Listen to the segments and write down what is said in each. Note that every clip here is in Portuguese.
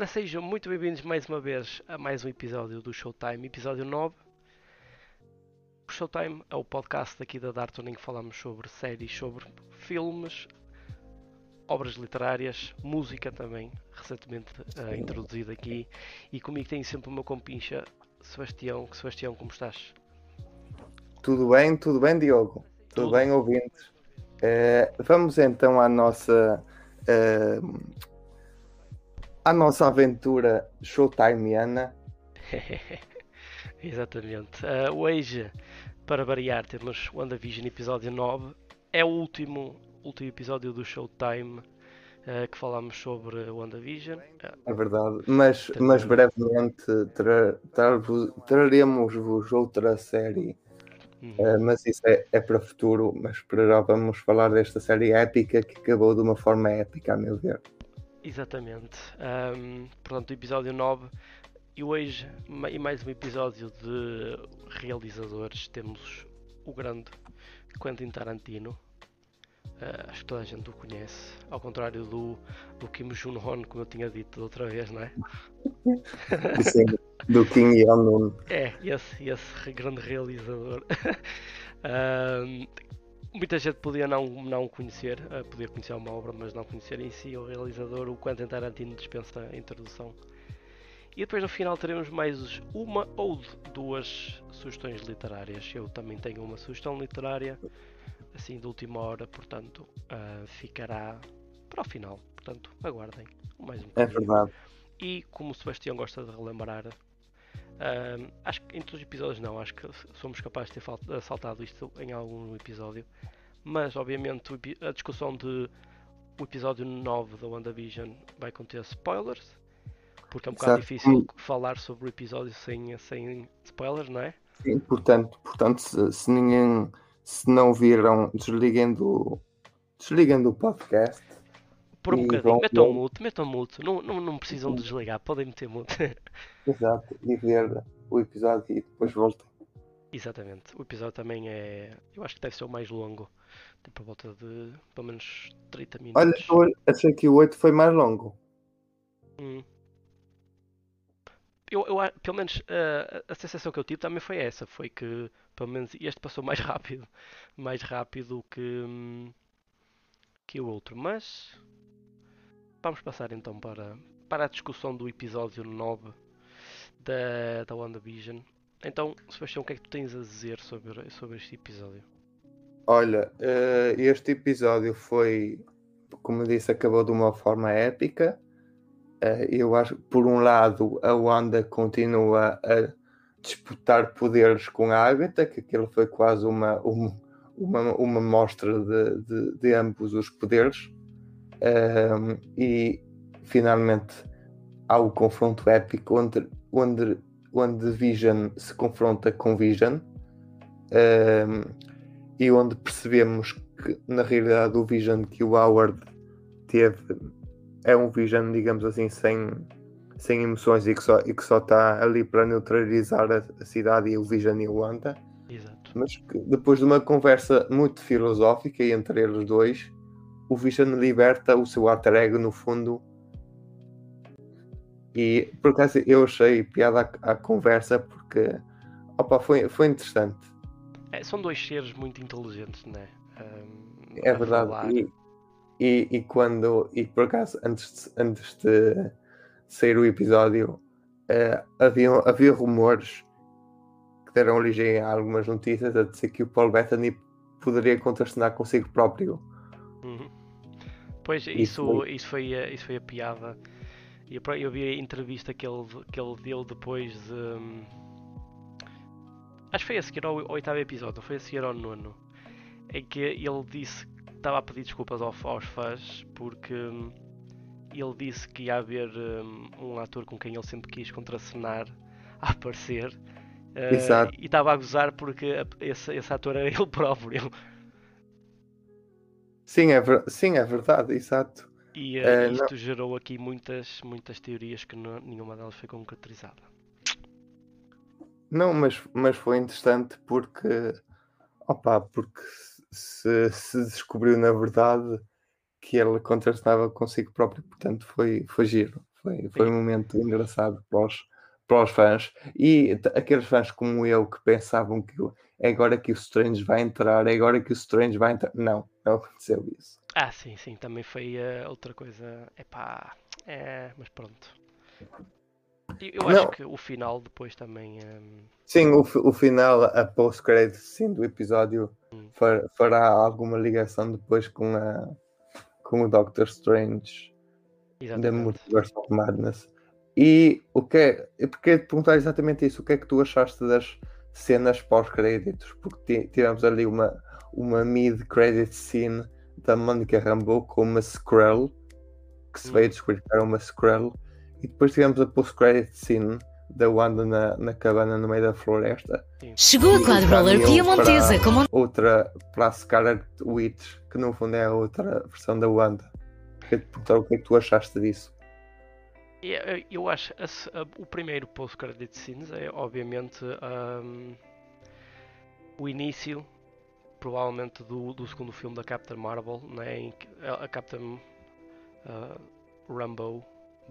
Ora, sejam muito bem-vindos mais uma vez a mais um episódio do Showtime, episódio 9. O Showtime é o podcast aqui da Darton em que falamos sobre séries, sobre filmes, obras literárias, música também, recentemente uh, introduzida aqui. E comigo tem sempre o meu compincha, Sebastião. Sebastião, como estás? Tudo bem, tudo bem, Diogo? Tudo, tudo. bem, ouvintes? Uh, vamos então à nossa. Uh, a nossa aventura showtimeana. Exatamente. Uh, hoje, para variar, temos WandaVision episódio 9. É o último, último episódio do Showtime uh, que falamos sobre WandaVision. É verdade, mas, mas brevemente tra, tra, traremos-vos outra série. Uhum. Uh, mas isso é, é para o futuro. Mas para já vamos falar desta série épica que acabou de uma forma épica, a meu ver. Exatamente. Um, portanto, episódio 9. E hoje, e mais um episódio de realizadores, temos o grande Quentin Tarantino. Uh, acho que toda a gente o conhece. Ao contrário do, do Kim Jong-un, como eu tinha dito outra vez, não é? Sim, do Kim Jong-un. É, esse, esse grande realizador. uh, muita gente podia não, não conhecer, uh, podia conhecer uma obra, mas não conhecer em si o realizador, o Quentin Tarantino dispensa a introdução. E depois no final teremos mais uma ou duas sugestões literárias. Eu também tenho uma sugestão literária, assim de última hora, portanto uh, ficará para o final. Portanto, aguardem mais um É verdade. E como o Sebastião gosta de relembrar, Uh, acho que em todos os episódios não, acho que somos capazes de ter saltado isto em algum episódio. Mas obviamente a discussão de o episódio 9 da WandaVision vai conter spoilers. Porque é um bocado difícil falar sobre o episódio sem, sem spoilers, não é? Sim, portanto, portanto se, se ninguém se não viram, desliguem do, desliguem do podcast por um bocadinho, metam mute, metam mute, não, não, não precisam de desligar, podem meter mute. Exato, e ver o episódio e depois voltem. Exatamente, o episódio também é. Eu acho que deve ser o mais longo, tipo a volta de pelo menos 30 minutos. Olha, achei que o 8 foi mais longo. Hum. Eu, eu, pelo menos uh, a sensação que eu tive também foi essa, foi que pelo menos este passou mais rápido, mais rápido que, hum, que o outro, mas vamos passar então para, para a discussão do episódio 9 da, da WandaVision. Então, Sebastião, o que é que tu tens a dizer sobre, sobre este episódio? Olha, uh, este episódio foi, como disse, acabou de uma forma épica. Uh, eu acho que, por um lado, a Wanda continua a disputar poderes com a Agatha, que aquilo foi quase uma, uma, uma, uma mostra de, de, de ambos os poderes. Um, e finalmente há o confronto épico onde, onde, onde Vision se confronta com Vision um, e onde percebemos que na realidade o Vision que o Howard teve é um Vision, digamos assim, sem, sem emoções e que só, e que só está ali para neutralizar a, a cidade e o Vision e o Wanda. Exato. Mas que, depois de uma conversa muito filosófica entre eles dois, o Vision liberta o seu alter ego no fundo. E por acaso eu achei piada a, conversa porque opa, foi, foi interessante. É, são dois seres muito inteligentes, não é? Um, é verdade. E, e, e, quando, e por acaso, antes de, antes de sair o episódio, uh, havia, havia rumores que deram origem a algumas notícias a dizer que o Paul Bettany poderia contracenar consigo próprio. Uhum. Pois, isso, isso, foi, isso foi a piada. Eu, eu vi a entrevista que ele, que ele deu depois de. Acho que foi a seguir ao oitavo episódio, foi a seguir ao nono. Em que ele disse que estava a pedir desculpas aos, aos fãs porque hum, ele disse que ia haver um, um, ator com quem ele sempre quis contracenar a aparecer. Uh, e estava a gozar porque esse, esse ator era ele próprio. Sim, é, ver... Sim, é verdade, exato. E uh, isto não... gerou aqui muitas, muitas teorias que não, nenhuma delas foi concretizada. Não, mas, mas foi interessante porque, opa, porque se, se descobriu na verdade que ele contrastava consigo próprio, portanto foi, foi giro, Foi, foi um momento engraçado para os, para os fãs. E aqueles fãs como eu que pensavam que é agora que o Strange vai entrar, é agora que o Strange vai entrar. Não, não aconteceu isso. Ah, sim, sim, também foi uh, outra coisa. Epá, é, mas pronto. Eu acho não. que o final depois também. Um... Ehm, sim, o, o final, a post-credit sim, do episódio hum. far, fará alguma ligação depois com, a, com o Doctor Strange da Multiverse of Madness. E o que é. Eu queria te perguntar exatamente isso. O que é que tu achaste das cenas pós-créditos? Porque tivemos ali uma, uma mid-credit scene da Monica Rambeau com uma Skrull que se veio hum. descobrir que era uma Skrull e depois tivemos a post-credit scene da Wanda na, na cabana no meio da floresta. Chegou a Cloud Roller Piemontesa como outra para a Scarlet Witch, que no fundo é a outra versão da Wanda. Queria te perguntar o que é que tu achaste disso. Eu, eu acho a, a, o primeiro post-credit scenes é obviamente um, o início provavelmente do, do segundo filme da Captain Marvel, né, em que a Captain uh, Rambo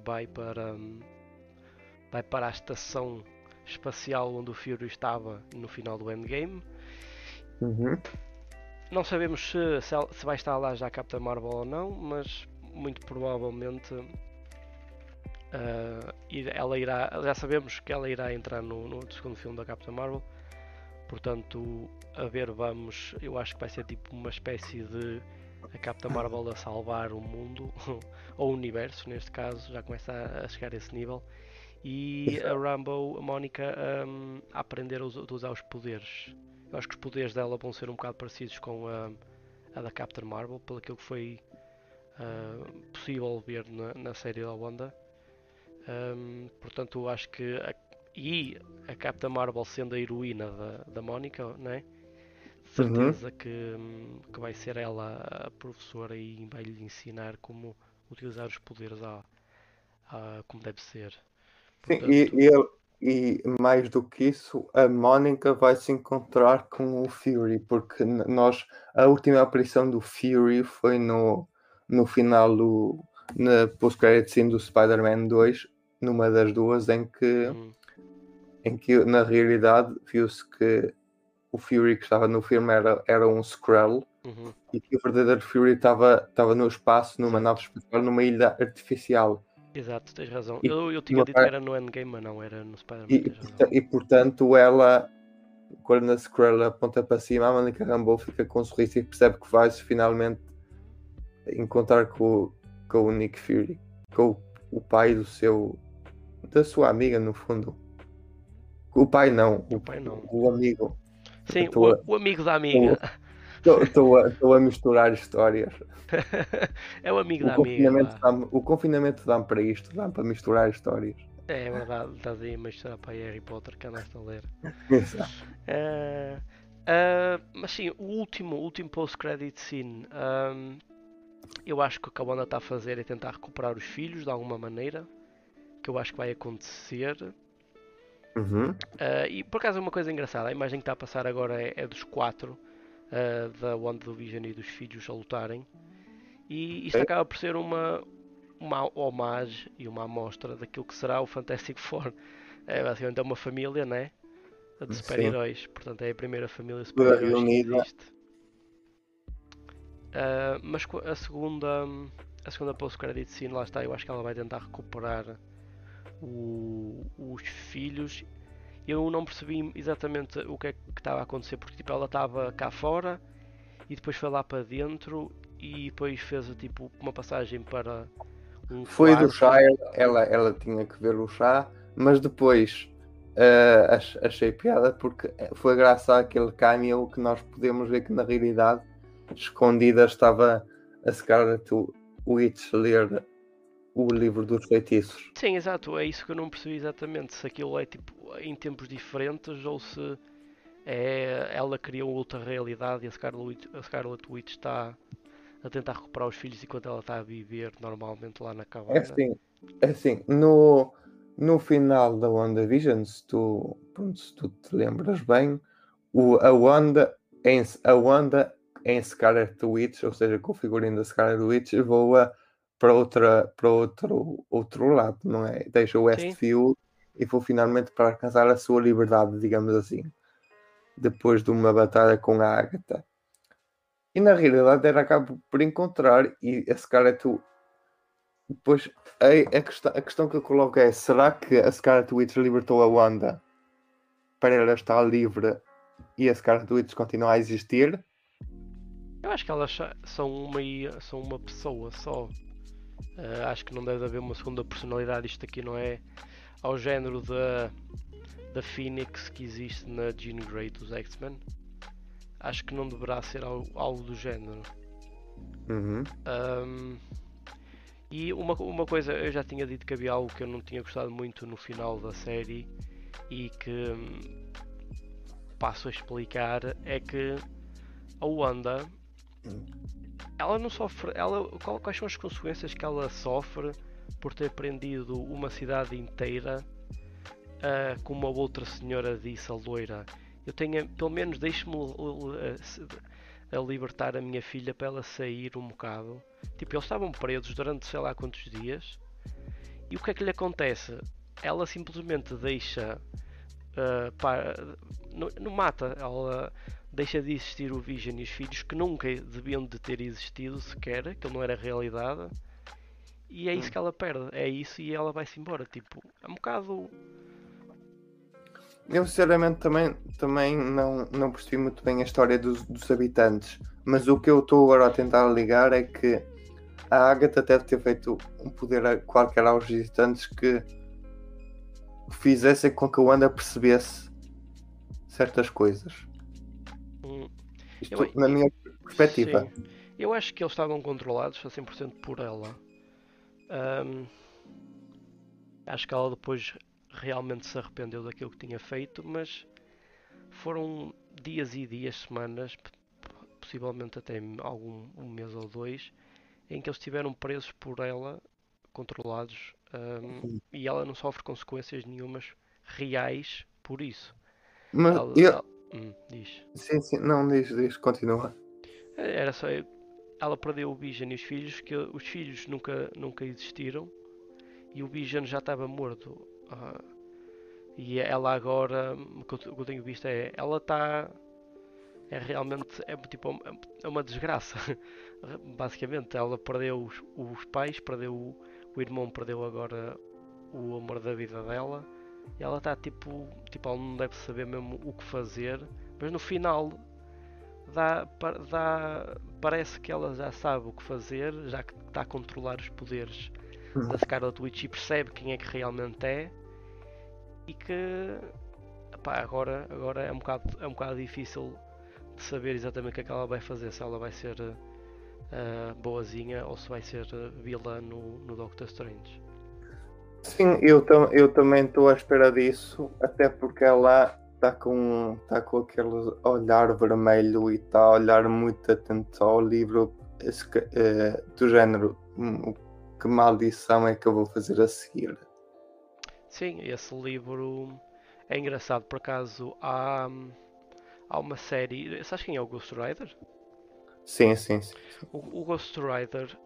vai para, um, vai para a estação espacial onde o Fury estava no final do Endgame. Uhum. Não sabemos se, se, se, vai estar lá já a Captain Marvel ou não, mas muito provavelmente uh, ela irá. Já sabemos que ela irá entrar no, no segundo filme da Captain Marvel. Portanto, a ver, vamos. Eu acho que vai ser tipo uma espécie de a Capitã Marvel a salvar o mundo, ou o universo neste caso, já começa a, chegar a esse nível. E a Rambo, a Mónica, um, a aprender a usar os poderes. Eu acho que os poderes dela vão ser um bocado parecidos com a, a da Captain Marvel, pelo que foi uh, possível ver na, na, série da Wanda. Um, portanto, eu acho que. A, e a Captain Marvel sendo a heroína da, da Mónica, né? certeza uhum. que, que vai ser ela a professora e vai lhe ensinar como utilizar os poderes a, a como deve ser. Portanto... Sim, e, e, e, mais do que isso, a Mónica vai se encontrar com o Fury, porque nós a última aparição do Fury foi no, no final do na post-credit scene do Spider-Man 2, numa das duas, em que, uhum. em que na realidade viu-se que o Fury que estava no filme era, era um Skrull uhum. e que o verdadeiro Fury estava, estava no espaço, numa nave espacial, numa ilha artificial. Exato, tens razão. E, eu, eu tinha dito que era no Endgame, mas não, era no Spider-Man. E, e, portanto, ela, quando a Skrull aponta para cima, a Monica Rambeau fica com um sorriso e percebe que vai finalmente encontrar com, com o Nick Fury, com o, o pai do seu. Da sua amiga, no fundo. O pai não, o, o pai não. O amigo. Sim, o, a... o, amigo da amiga. Estou a, a, misturar histórias. é o amigo o da amiga. o confinamento dá-me para isto, dá-me para misturar histórias. É verdade, estás aí a misturar para Harry Potter que andaste a ler. Exato. Uh, uh, mas sim, o último, último post-credit scene. Um, eu acho que o que a Wanda está a fazer é tentar recuperar os filhos de alguma maneira. Que eu acho que vai acontecer. Uhum. Uh, e por acaso uma coisa engraçada, a imagem que está a passar agora é, é dos quatro uh, da WandaVision e dos filhos a lutarem. E isto é. acaba por ser uma, uma homagem e uma amostra daquilo que será o Fantastic Four. É basicamente é uma família, né? De super-heróis. Portanto, é a primeira família de super-heróis que existe. Uh, mas a segunda, a segunda post-credit scene, lá está, eu acho que ela vai tentar recuperar o, os filhos. Eu não percebi exatamente o que é que estava a acontecer, porque tipo, ela estava cá fora e depois foi lá para dentro e depois fez tipo uma passagem para um Foi quarto. do chá, ela, ela tinha que ver o chá, mas depois uh, achei piada porque foi graças àquele cameo que nós podemos ver que na realidade escondida estava a Scarlet Witch ler o livro dos feitiços. Sim, exato, é isso que eu não percebi exatamente. Se aquilo é tipo em tempos diferentes ou se é, ela criou outra realidade e a Scarlet, a Scarlet Witch está a tentar recuperar os filhos enquanto ela está a viver normalmente lá na cabana. É assim, é assim no, no final da WandaVision, se tu, pronto, se tu te lembras bem, o, a Wanda em, a Wanda em Scarlet Witch, ou seja, com o figurino da Scarlet Witch, voa para, outra, para outro, outro lado, não é? Deixa o Westview e vou finalmente para alcançar a sua liberdade, digamos assim, depois de uma batalha com a Agatha. E na realidade era acabo por encontrar e a Scarlet depois a, a, questão, a questão que eu coloco é será que a Scarlet Witch libertou a Wanda para ela estar livre e a Scarlet Witch continuar a existir? Eu acho que elas são uma, são uma pessoa só. Uh, acho que não deve haver uma segunda personalidade. Isto aqui não é ao género da, da Phoenix que existe na Jean Grey dos X-Men. Acho que não deverá ser algo, algo do género. Uhum. Um, e uma, uma coisa, eu já tinha dito que havia algo que eu não tinha gostado muito no final da série e que hum, passo a explicar é que a Wanda ela não sofre. Ela, quais são as consequências que ela sofre por ter prendido uma cidade inteira uh, como a outra senhora disse, a loira? Eu tenho, pelo menos, deixe-me a libertar a minha filha para ela sair um bocado. Tipo, eles estavam presos durante sei lá quantos dias. E o que é que lhe acontece? Ela simplesmente deixa. Uh, para, não, não, mata, ela deixa de existir o Vision e os filhos que nunca deviam de ter existido sequer, que não era realidade. E é isso que ela perde, é isso e ela vai-se embora. Tipo, é um bocado eu sinceramente também, também não, não percebi muito bem a história dos, dos habitantes, mas o que eu estou agora a tentar ligar é que a Agatha deve ter feito um poder qualquer aos visitantes que fizessem com que a Wanda percebesse certas coisas. Hum. Isto eu, na minha perspectiva. Sim. Eu acho que eles estavam controlados a 100% por ela. Um, acho que ela depois realmente se arrependeu daquilo que tinha feito, mas foram dias e dias, semanas, possivelmente até algum um mês ou dois, em que eles estiveram presos por ela, controlados, um, e ela não sofre consequências nenhumas reais por isso. Mas ela, eu... ela, hum, diz. Sim, sim, não, diz, diz, continua. Era só. Ela perdeu o Vision e os filhos, que os filhos nunca, nunca existiram, e o Vision já estava morto Uh, e ela agora, o que eu, tenho visto é, ela está, é realmente, é tipo, é uma desgraça, basicamente, ela perdeu os, os pais, perdeu o, o, irmão, perdeu agora o amor da vida dela, e ela está tipo, tipo, ela não deve saber mesmo o que fazer, mas no final dá, dá, parece que ela já sabe o que fazer, já que está a controlar os poderes uhum. da Scarlet Witch e percebe quem é que realmente é e que epá, agora, agora é, um bocado, é um bocado difícil de saber exatamente o que é que ela vai fazer, se ela vai ser uh, boazinha ou se vai ser uh, vilã no, no Doctor Strange. Sim, eu, tam eu também estou à espera disso, até porque ela está com, tá com aquele olhar vermelho e está a olhar muito atento ao livro esse, uh, do género. Hum, que maldição é que eu vou fazer a seguir? Sim, esse livro é engraçado. Por acaso, há, há uma série. Sabes quem é o Ghost Rider? Sim, sim, sim. O, o Ghost Rider,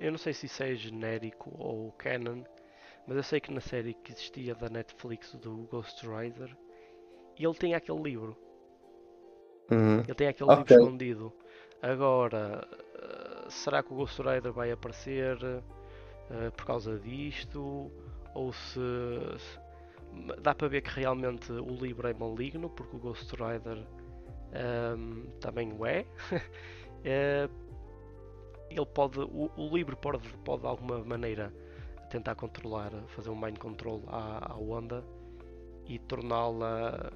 eu não sei se isso é genérico ou canon, mas eu sei que na série que existia da Netflix do Ghost Rider, ele tem aquele livro. Uhum. Ele tem aquele okay. livro escondido. Agora, eh, será que o Ghost Rider vai aparecer uh, por causa disto? ou se, se, dá para ver que realmente o livro é maligno, porque o Ghost Rider um, também o é. é. ele pode, o, o, livro pode, pode de alguma maneira tentar controlar, fazer um mind control à, à Wanda e torná-la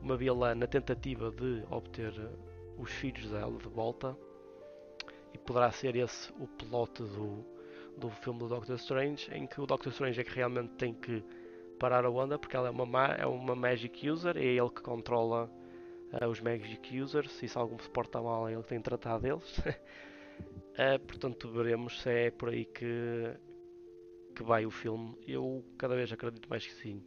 uma vilã na tentativa de obter os filhos dela de volta. E poderá ser esse o plot do, do filme do Doctor Strange, em que o Doctor Strange é que realmente tem que parar a Wanda porque ela é uma, é uma Magic User, é ele que controla uh, os Magic Users e se algum se porta mal é ele que tem que tratar deles. uh, portanto, veremos se é por aí que, que vai o filme. Eu cada vez acredito mais que sim.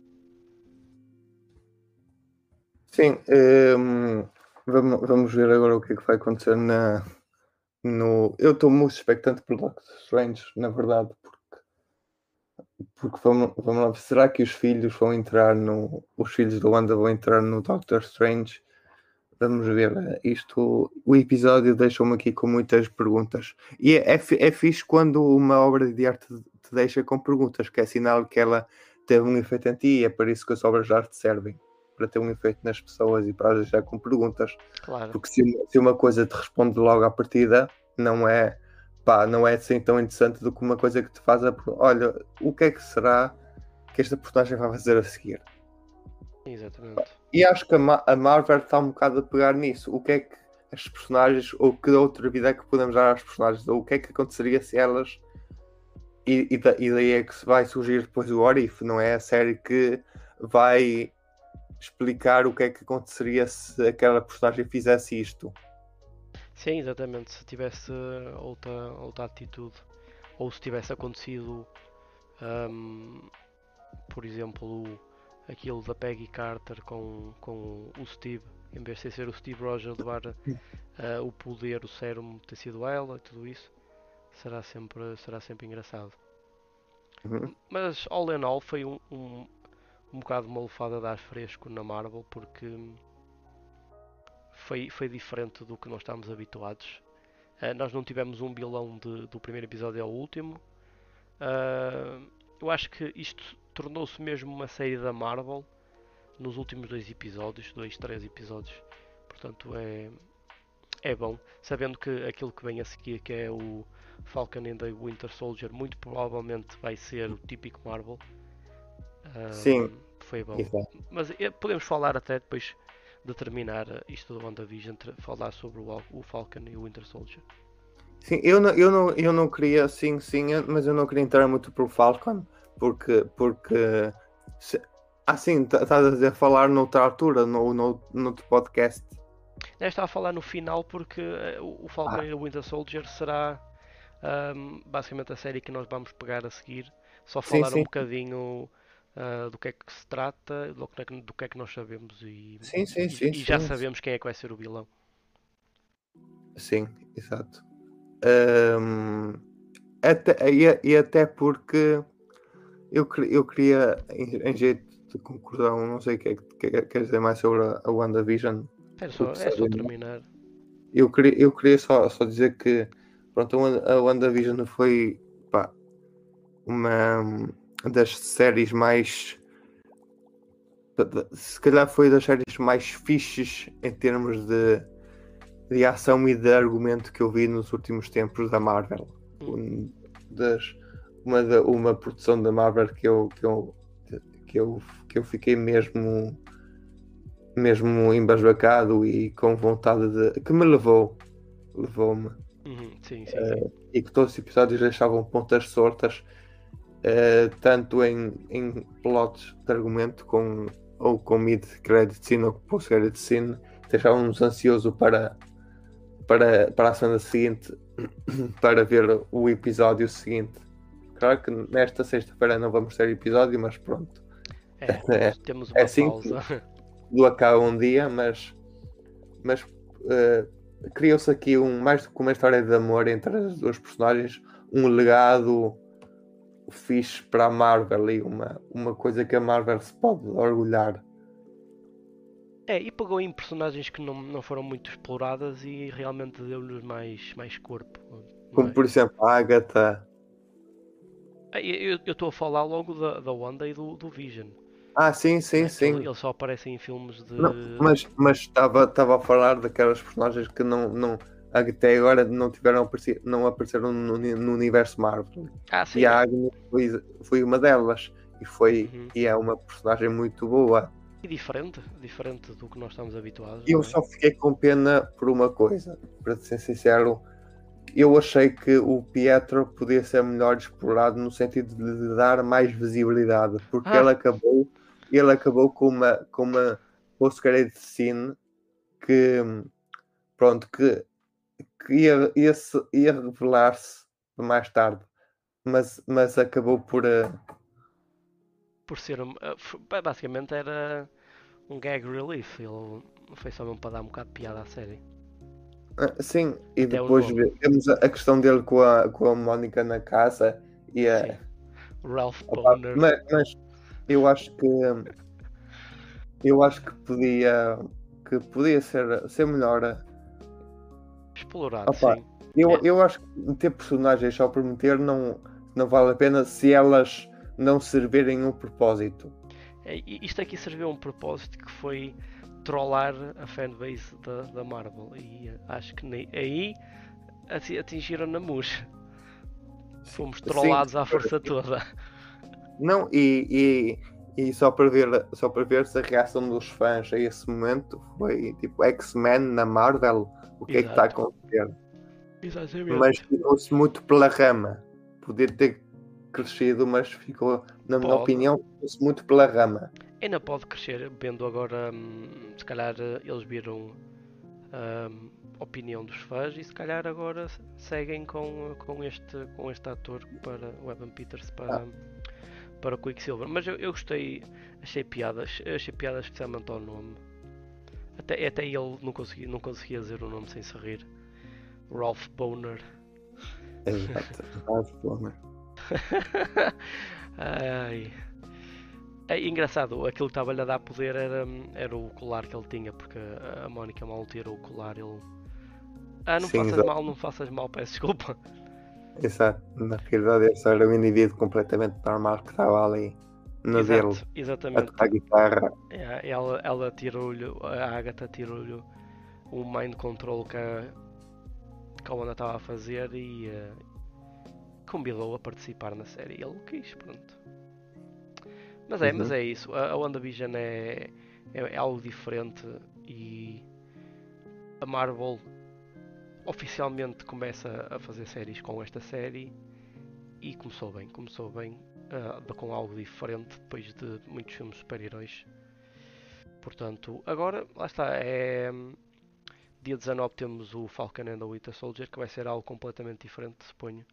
Sim, um, ehm, vamos, vamos ver agora o que é que vai acontecer na, no. Eu estou muito expectante por Doctor Strange, na verdade, porque. Porque vamos, vamos lá, será que os filhos vão entrar no. Os filhos da Wanda vão entrar no Doctor Strange? Vamos ver. Isto. O episódio deixou-me aqui com muitas perguntas. E é, é, é fixe quando uma obra de arte te deixa com perguntas, que é sinal que ela teve um efeito em ti e é por isso que as obras de arte servem para ter um efeito nas pessoas e para as deixar com perguntas. Claro. Porque se uma, se uma coisa te responde logo à partida, não é pá, não é assim tão interessante do que uma coisa que te faz a olha, o que é que será que esta personagem vai fazer a seguir? Exatamente. E acho que a, Ma a Marvel está um bocado a pegar nisso. O que é que as personagens, ou que outra vida é que podemos dar às personagens, ou o que é que aconteceria se elas. E, e, da, e daí é que vai surgir depois o Orif, não é? A série que vai explicar o que é que aconteceria se aquela personagem fizesse isto. Sim, exatamente. Se tivesse outra, outra atitude, ou se tivesse acontecido, um, por exemplo, aquilo da Peggy Carter com, com o Steve, em vez de ser o Steve Rogers levar uh, o poder, o sérum ter sido ela, tudo isso, será sempre, será sempre engraçado. Uhum. Mas, all in all, foi um, um, um bocado uma lufada de ar fresco na Marvel porque foi, foi diferente do que nós estávamos habituados. Uh, nós não tivemos um vilão de, do primeiro episódio ao último. Uh, eu acho que isto tornou-se mesmo uma série da Marvel nos últimos dois episódios, dois, três episódios. Portanto, é, é bom, sabendo que aquilo que vem a seguir, que é o Falcon and the Winter Soldier, muito provavelmente vai ser o típico Marvel. Uh, Sim. Foi bom. Exato. Mas eh, podemos falar até depois de terminar isto do WandaVision, falar sobre o, o Falcon e o Winter Soldier. Sim, eu não, eu não, eu não queria, sim, sim, mas eu não queria entrar muito pro Falcon, porque, porque se, assim, estás a dizer falar noutra altura, no, no, podcast. Eu estava a falar no final porque eh, o Falcon Ah. e o Winter Soldier será ahm, basicamente a série que nós vamos pegar a seguir. Só Sim, falar sim. um bocadinho ah, do que é que se trata, do que é que, do que, é que nós sabemos e, Sim, sim, sim, e já sim. sabemos quem é que vai ser o vilão. Sim, exato. Ahm, até, e, e até porque eu, eu queria, em, em jeito de conclusão, não sei o que é que que- quer dizer mais sobre a, a WandaVision. É só, é só sabemos. terminar. Eu queria, eu queria só, só dizer que pronto, a Wan- a WandaVision foi pá, uma das séries mais. Se calhar foi das séries mais fixes em termos de, de ação e de argumento que eu vi nos últimos tempos da Marvel. Um das, uma, da- uma produção da Marvel que eu, que eu, que eu, que eu fiquei mesmo mesmo embasbacado e com vontade de. que me levou. Levou-me. Uhum, sim, sim, Eh, sim. E que todos os episódios deixavam pontas soltas, eh, tanto em, em plots de argumento com, ou com mid-credit scene ou post-credit scene, deixavam-nos ansioso para, para, para a semana seguinte, para ver o episódio seguinte. Claro que nesta sexta-feira não vamos ter episódio, mas pronto. É, é- temos é uma assim pausa. tudo acaba um dia, mas, mas eh, criou-se aqui um, mais do que uma história de amor entre as duas personagens, um legado fixe para a Marvel e uma, uma coisa que a Marvel se pode orgulhar. É, e pegou em personagens que não, não foram muito exploradas e realmente deu-lhes mais, mais corpo. Como é? por exemplo a Agatha. Ah, Eu eu estou a falar logo da, da Wanda e do, do Vision. Ah, sim, sim, sim. Eles só aparecem em filmes de. Não, mas mas estava estava a falar daquelas personagens que não, não até agora não tiveram apareci- não apareceram no, no universo Marvel. Ah, sim. E a Agnes foi, foi uma delas. E, foi, Uhum. e é uma personagem muito boa. E diferente, diferente do que nós estamos habituados. Eu é? só fiquei com pena por uma coisa, para ser sincero. Eu achei que o Pietro podia ser melhor explorado no sentido de lhe dar mais visibilidade, porque Ah. ele acabou, ele acabou com uma, com uma post-credit scene que pronto, que, que ia, ia, ia revelar-se mais tarde, mas, mas acabou por eh, Por ser. um- ba- Basicamente era um gag relief. Ele foi só mesmo para dar um bocado de piada à série. Ah, sim, e depois vemos a questão dele com a, com a Mónica na casa e a. Sim. Ralph Boner. Mas, mas, eu acho que. Eu acho que podia. Que podia ser, ser melhor. Explorado, Opa, sim. Eu, é. eu acho que ter personagens só por meter não, não vale a pena se elas não servirem um propósito. É, isto aqui serviu um propósito que foi trollar a fanbase da, da Marvel e acho que nem, aí atingiram na murcha. Fomos trollados Sim. à força toda. Não, e, e, e, só, para ver, só para ver se a reação dos fãs a esse momento foi tipo X-Men na Marvel, o que Exato. é que está a acontecer? Exatamente. Mas ficou-se muito pela rama. Podia ter crescido, mas ficou, na minha opinião, ficou-se muito pela rama. Ainda pode crescer, vendo agora, hum, se calhar eh, eles viram a hum, opinião dos fãs e se calhar agora seguem com, com, este, com este ator para o Evan Peters para, ah. Para o Quicksilver. Mas eu, eu gostei, achei piadas, achei piadas especialmente ao nome. Até, até ele não conseguia, não conseguia dizer o nome sem se rir. Ralph Boner. Exato, Ralph Boner. Ai. É engraçado, aquilo que estava-lhe a dar poder era, era o colar que ele tinha, porque a Mónica mal tirou o colar, ele. Ah, não Sim, faças exato. mal, não faças mal, peço desculpa. Exato, na realidade só era um indivíduo completamente normal que estava ali no Exato, dele exatamente. a tocar guitarra. É, ela, ela tirou-lhe, a Agatha tirou-lhe o mind control que a, que a Wanda estava a fazer e uh, convidou a participar na série. Ele quis, pronto. Mas é, uhum. mas é isso. A, a WandaVision é, é, é algo diferente e a Marvel oficialmente começa a fazer séries com esta série e começou bem, começou bem uh, com algo diferente depois de muitos filmes super-heróis. Portanto, agora, lá está, é dia 19 temos o Falcon and the Winter Soldier que vai ser algo completamente diferente, suponho.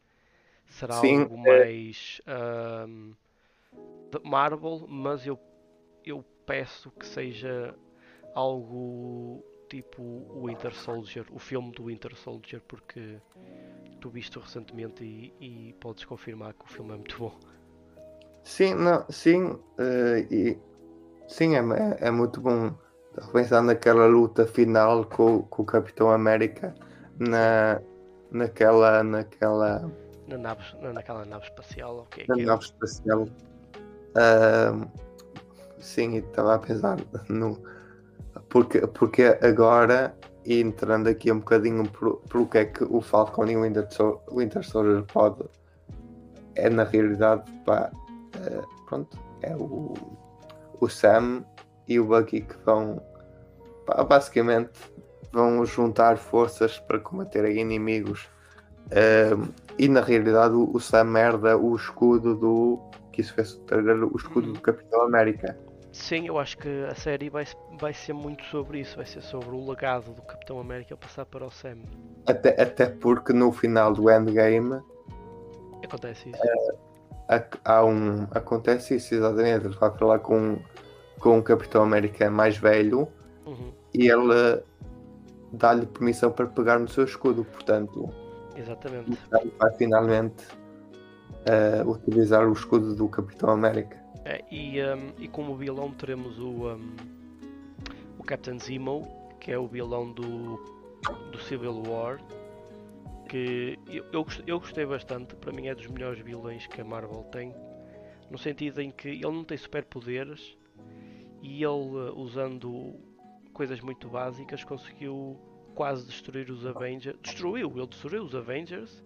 Será Sim, algo é... mais um, Marvel, mas eu, eu peço que seja algo tipo o Winter Soldier, o filme do Winter Soldier, porque tu viste recentemente e, e podes confirmar que o filme é muito bom. Sim, não, sim, uh, e, sim, é, é, é muito bom. Estou pensando naquela luta final com, com o Capitão América na, naquela, naquela na nave, naquela nave espacial, ok. Na nave espacial. Uh, sim, estava a pensar no. Porque, porque agora, entrando aqui um bocadinho pelo que é que o Falcon e o Winter, Winter Soldier pode. É na realidade, pá, uh, pronto, é o, o Sam e o Bucky que vão, pá, basicamente, vão juntar forças para combater inimigos. Uh, e na realidade o, o Sam merda o escudo do que isso fez o escudo do uhum. Capitão América. Sim, eu acho que a série vai, vai ser muito sobre isso, vai ser sobre o legado do Capitão América passar para o Sam. Até, até porque no final do Endgame acontece isso. É, há um, acontece isso, exatamente. Ele vai falar com, com o Capitão América mais velho uhum. e ele dá-lhe permissão para pegar no seu escudo, portanto. Exatamente. Vai finalmente uh, utilizar o escudo do Capitão América. É, e, um, e como vilão teremos o, um, o Captain Zemo, que é o vilão do, do Civil War. Que eu, eu, gostei bastante, para mim é dos melhores vilões que a Marvel tem. No sentido em que ele não tem superpoderes e ele, usando coisas muito básicas, conseguiu quase destruir os Avengers. Destruiu, ele destruiu os Avengers.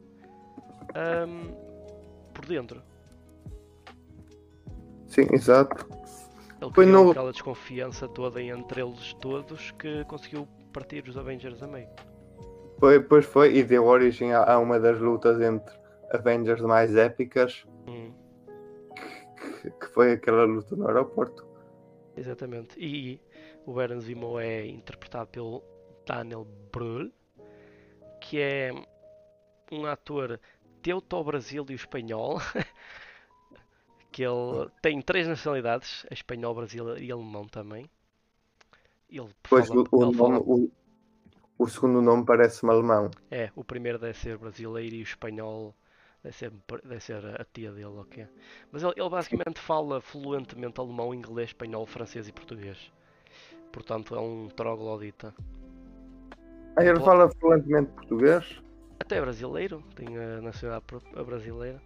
Um, por dentro. Sim, exato. Ele Foi no... aquela desconfiança toda entre eles todos que conseguiu partir os Avengers a meio. Foi, pois foi, e deu origem a, a uma das lutas entre Avengers mais épicas, hum. que, que, foi aquela luta no aeroporto. Exatamente. E o Baron Zemo é interpretado pelo Daniel Brühl, que é um ator teuto-brasil e espanhol. que ele tem três nacionalidades, espanhol, brasileiro e alemão também. Ele pois, fala, o, ele fala... o, o segundo nome parece-me alemão. É, o primeiro deve ser brasileiro e o espanhol deve ser, deve ser a tia dele, ok? Mas ele, ele basicamente fala fluentemente alemão, inglês, espanhol, francês e português. Portanto, é um troglodita. Ah, ele fala fluentemente português? Até é brasileiro, tem a nacionalidade brasileira.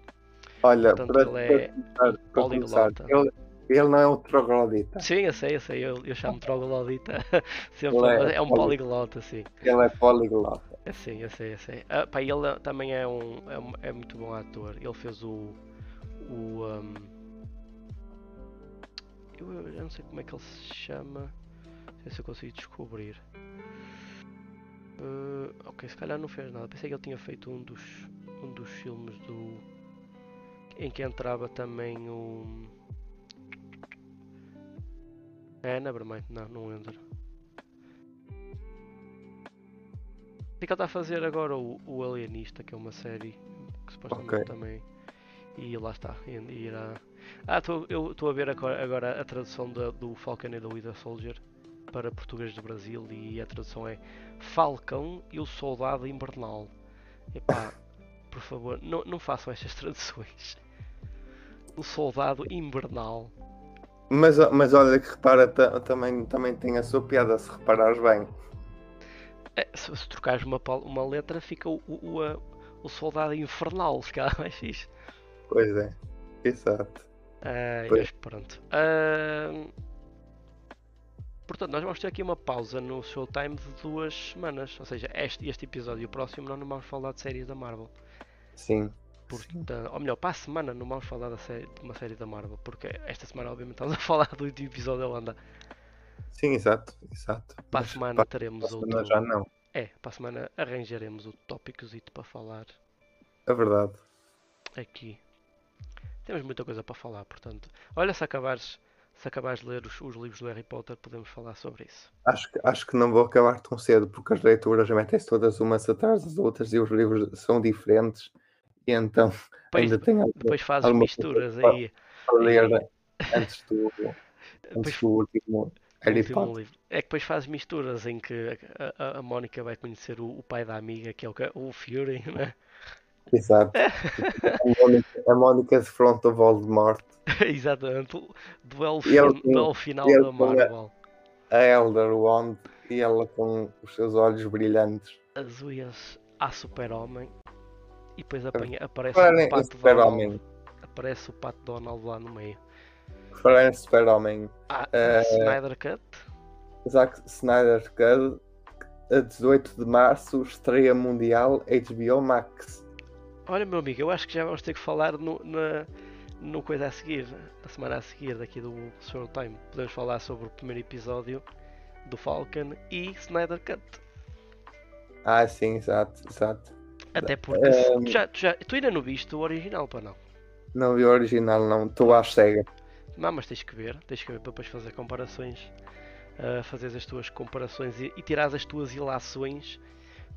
Olha, Portanto, para, ele é para, para começar, ele, ele não é um troglodita. Sim, eu sei, eu sei, eu, eu chamo troglodita. Sempre, é, é, um poliglota, sim. Ele é poliglota. É, sim, eu sei, eu sei. Ah, pá, ele também é um, é, é, muito bom ator. Ele fez o. o um, eu, eu, não sei como é que ele se chama. Não sei se eu consigo descobrir. Uh, ok, se calhar não fez nada. Pensei que ele tinha feito um dos, um dos filmes do. Em que entrava também o. É, Nevermind, não, não entra. O que ele está a fazer agora o, o Alienista, que é uma série que supostamente okay. também. E lá está, irá. Ah, tô, eu estou a ver agora, a tradução da, do Falcon e do Winter Soldier para português do Brasil e a tradução é Falcão e o Soldado Invernal. Epá, por favor, não, não façam estas traduções. O Soldado Invernal. Mas, mas olha que repara, também, também tem a sua piada se reparares bem. É, se, se trocares uma, uma letra, fica o, o, o, o soldado infernal, se calhar mais fixe. Pois é, exato. Uh, pois. pronto. Uh, portanto, nós vamos ter aqui uma pausa no Showtime de duas semanas. Ou seja, este, este episódio e o próximo não vamos falar de séries da Marvel. Sim. Portanto, ou melhor, para a semana não vamos falar série, de uma série da Marvel, porque esta semana obviamente estamos a falar do episódio da Wanda. Sim, exato, exato. Para a semana para, teremos para outro. já não. É, para a semana arranjaremos o tópicozito para falar. É verdade. Aqui. Temos muita coisa para falar, portanto. Olha, se acabares, se acabares de ler os, os livros do Harry Potter, podemos falar sobre isso. Acho, acho que não vou acabar tão cedo, porque as leituras metem-se todas umas atrás das outras e os livros são diferentes e então depois, ainda tenho depois fazes misturas aí. Ler antes do, antes do último Harry Potter. É que depois fazes misturas em que a, a, Mónica vai conhecer o, o, pai da amiga, que é o, o Fury, né? Exato. a, Mónica, a Mónica de front of Voldemort. Exatamente. O duelo, fin, duelo final da Marvel. A Elder Wand e ela com os seus olhos brilhantes. As unhas a super-homem e depois apanha, aparece o Pato Donald. Aparece o Pato Donald lá no meio. Falar Super-Homem. Ah, uh, Snyder Cut? Zack Snyder Cut, a 18 de março, estreia mundial HBO Max. Olha, meu amigo, eu acho que já vamos ter que falar no, na, no coisa a seguir, na semana a seguir, daqui do Showtime. Podemos falar sobre o primeiro episódio do Falcon e Snyder Cut. Ah, sim, exato, exato. Até porque um, tu, já, tu, já, tu ainda não viste o original, para não? Não vi o original, não. Estou à cega. Não, mas tens que ver, tens que ver para depois fazer comparações, uh, fazer as tuas comparações e, e tirar as tuas ilações,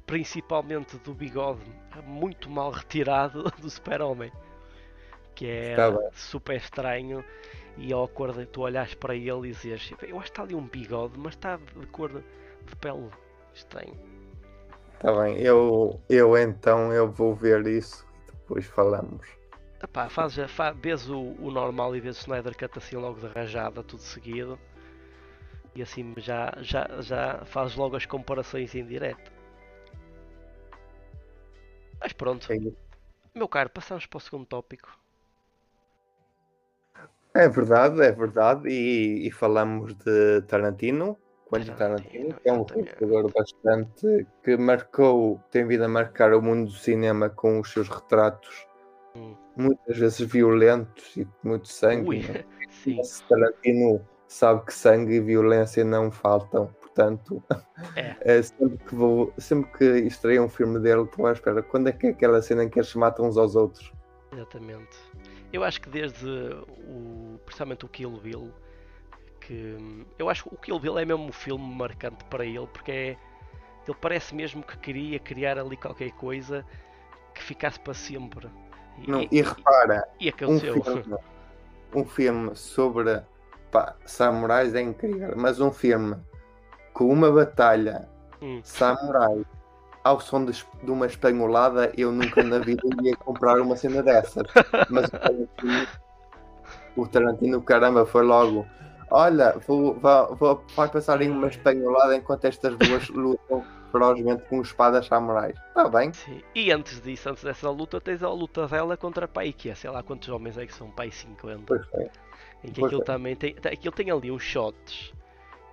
principalmente do bigode muito mal retirado do Super-Homem, que é super estranho e ao acordo tu olhas para ele e dizes, eu acho que está ali um bigode, mas está de cor de pele estranho. Está bem, eu, eu então eu vou ver isso e depois falamos. Epá, faz, faz, vês o, o normal e vês o Snyder Cut assim logo de rajada, tudo seguido. E assim já, já, já fazes logo as comparações em direto. Mas pronto. Meu caro, passamos para o segundo tópico. É verdade, é verdade. E, e falamos de Tarantino. Que é um realizador bastante que marcou, tem vindo a marcar o mundo do cinema com os seus retratos hum. muitas vezes violentos e muito sangue. Né? Sim. Tarantino sabe que sangue e violência não faltam, portanto, é. é. sempre, que vou, sempre que estreia um filme dele, estou à espera quando é que é aquela cena em que eles se matam uns aos outros. Exatamente. Eu acho que desde o, principalmente o Kill Bill que eu acho que o Kill Bill é mesmo um filme marcante para ele porque é, ele parece mesmo que queria criar ali qualquer coisa que ficasse para sempre. E, Não, e repara, e, e um, filme, um filme sobre pá, samurais é incrível, mas um filme com uma batalha Hum. samurai ao som de, de uma espanholada, eu nunca na vida ia comprar uma cena dessas. Mas o Tarantino, caramba, foi logo. Olha, vou, vou, vou- vai passar em uma espanholada enquanto estas duas lutam ferozmente com espadas samurais. Está bem? Sim. E antes disso, antes dessa luta, tens a luta dela contra pai que é, sei lá quantos homens é que são, pai 50. Pois foi. Em que Pois aquilo é. também tem. Aquilo tem ali uns shots.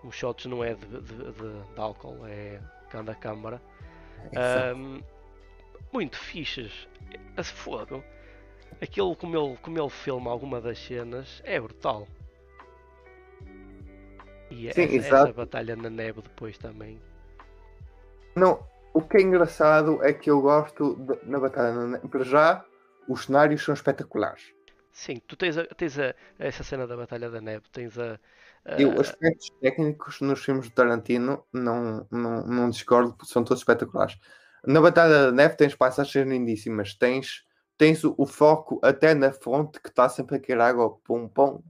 Uns shots não é de, de, de- de álcool, é cá da câmara. Exato. Ahm, muito fixes. A fogo. Aquilo como ele, como ele filma alguma das cenas é brutal. E Sim, essa, essa exato. batalha na neve depois também. Não, o que é engraçado é que eu gosto de- na batalha. na- Para já, os cenários são espetaculares. Sim, tu tens, a- tens a, essa cena da Batalha da Neve, tens a. a- Eu, aspectos técnicos nos filmes de Tarantino não, não, não discordo, porque são todos espetaculares. Na Batalha da Neve tens paisagens lindíssimas, tens, tens o, o foco até na fonte que está sempre a cair água, pum pum.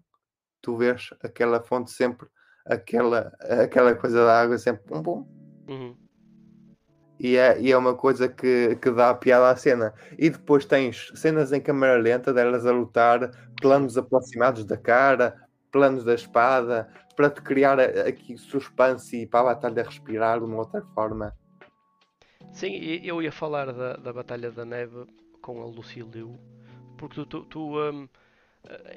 Tu vês aquela fonte sempre, aquela, aquela coisa da água sempre pum pum. Uhum. E é, e é uma coisa que, que dá piada à cena. E depois tens cenas em câmera lenta delas a lutar, planos aproximados da cara, planos da espada, para te criar aqui suspense e para a batalha respirar de uma outra forma. Sim, eu ia falar da, da Batalha da Neve com a Lucy Liu, porque tu, tu, tu, eh,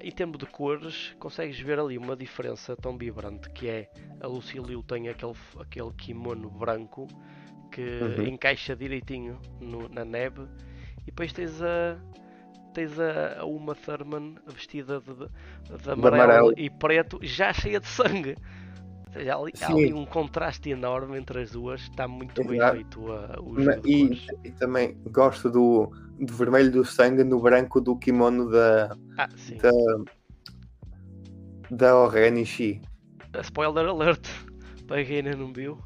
em termos de cores, consegues ver ali uma diferença tão vibrante que é a Lucy Liu tem aquele, aquele kimono branco que Uhum. encaixa direitinho no- na neve e depois tens a tens a, a Uma Thurman vestida de, de, de amarelo, amarelo. e preto já cheia de sangue. Ou seja, ali, há ali um contraste enorme entre as duas, está muito bem Exato. feito a, o jogo E, e também gosto do, do vermelho do sangue no branco do kimono da, Ah, sim. da, da Orenishi. Spoiler alert. Para quem ainda não viu.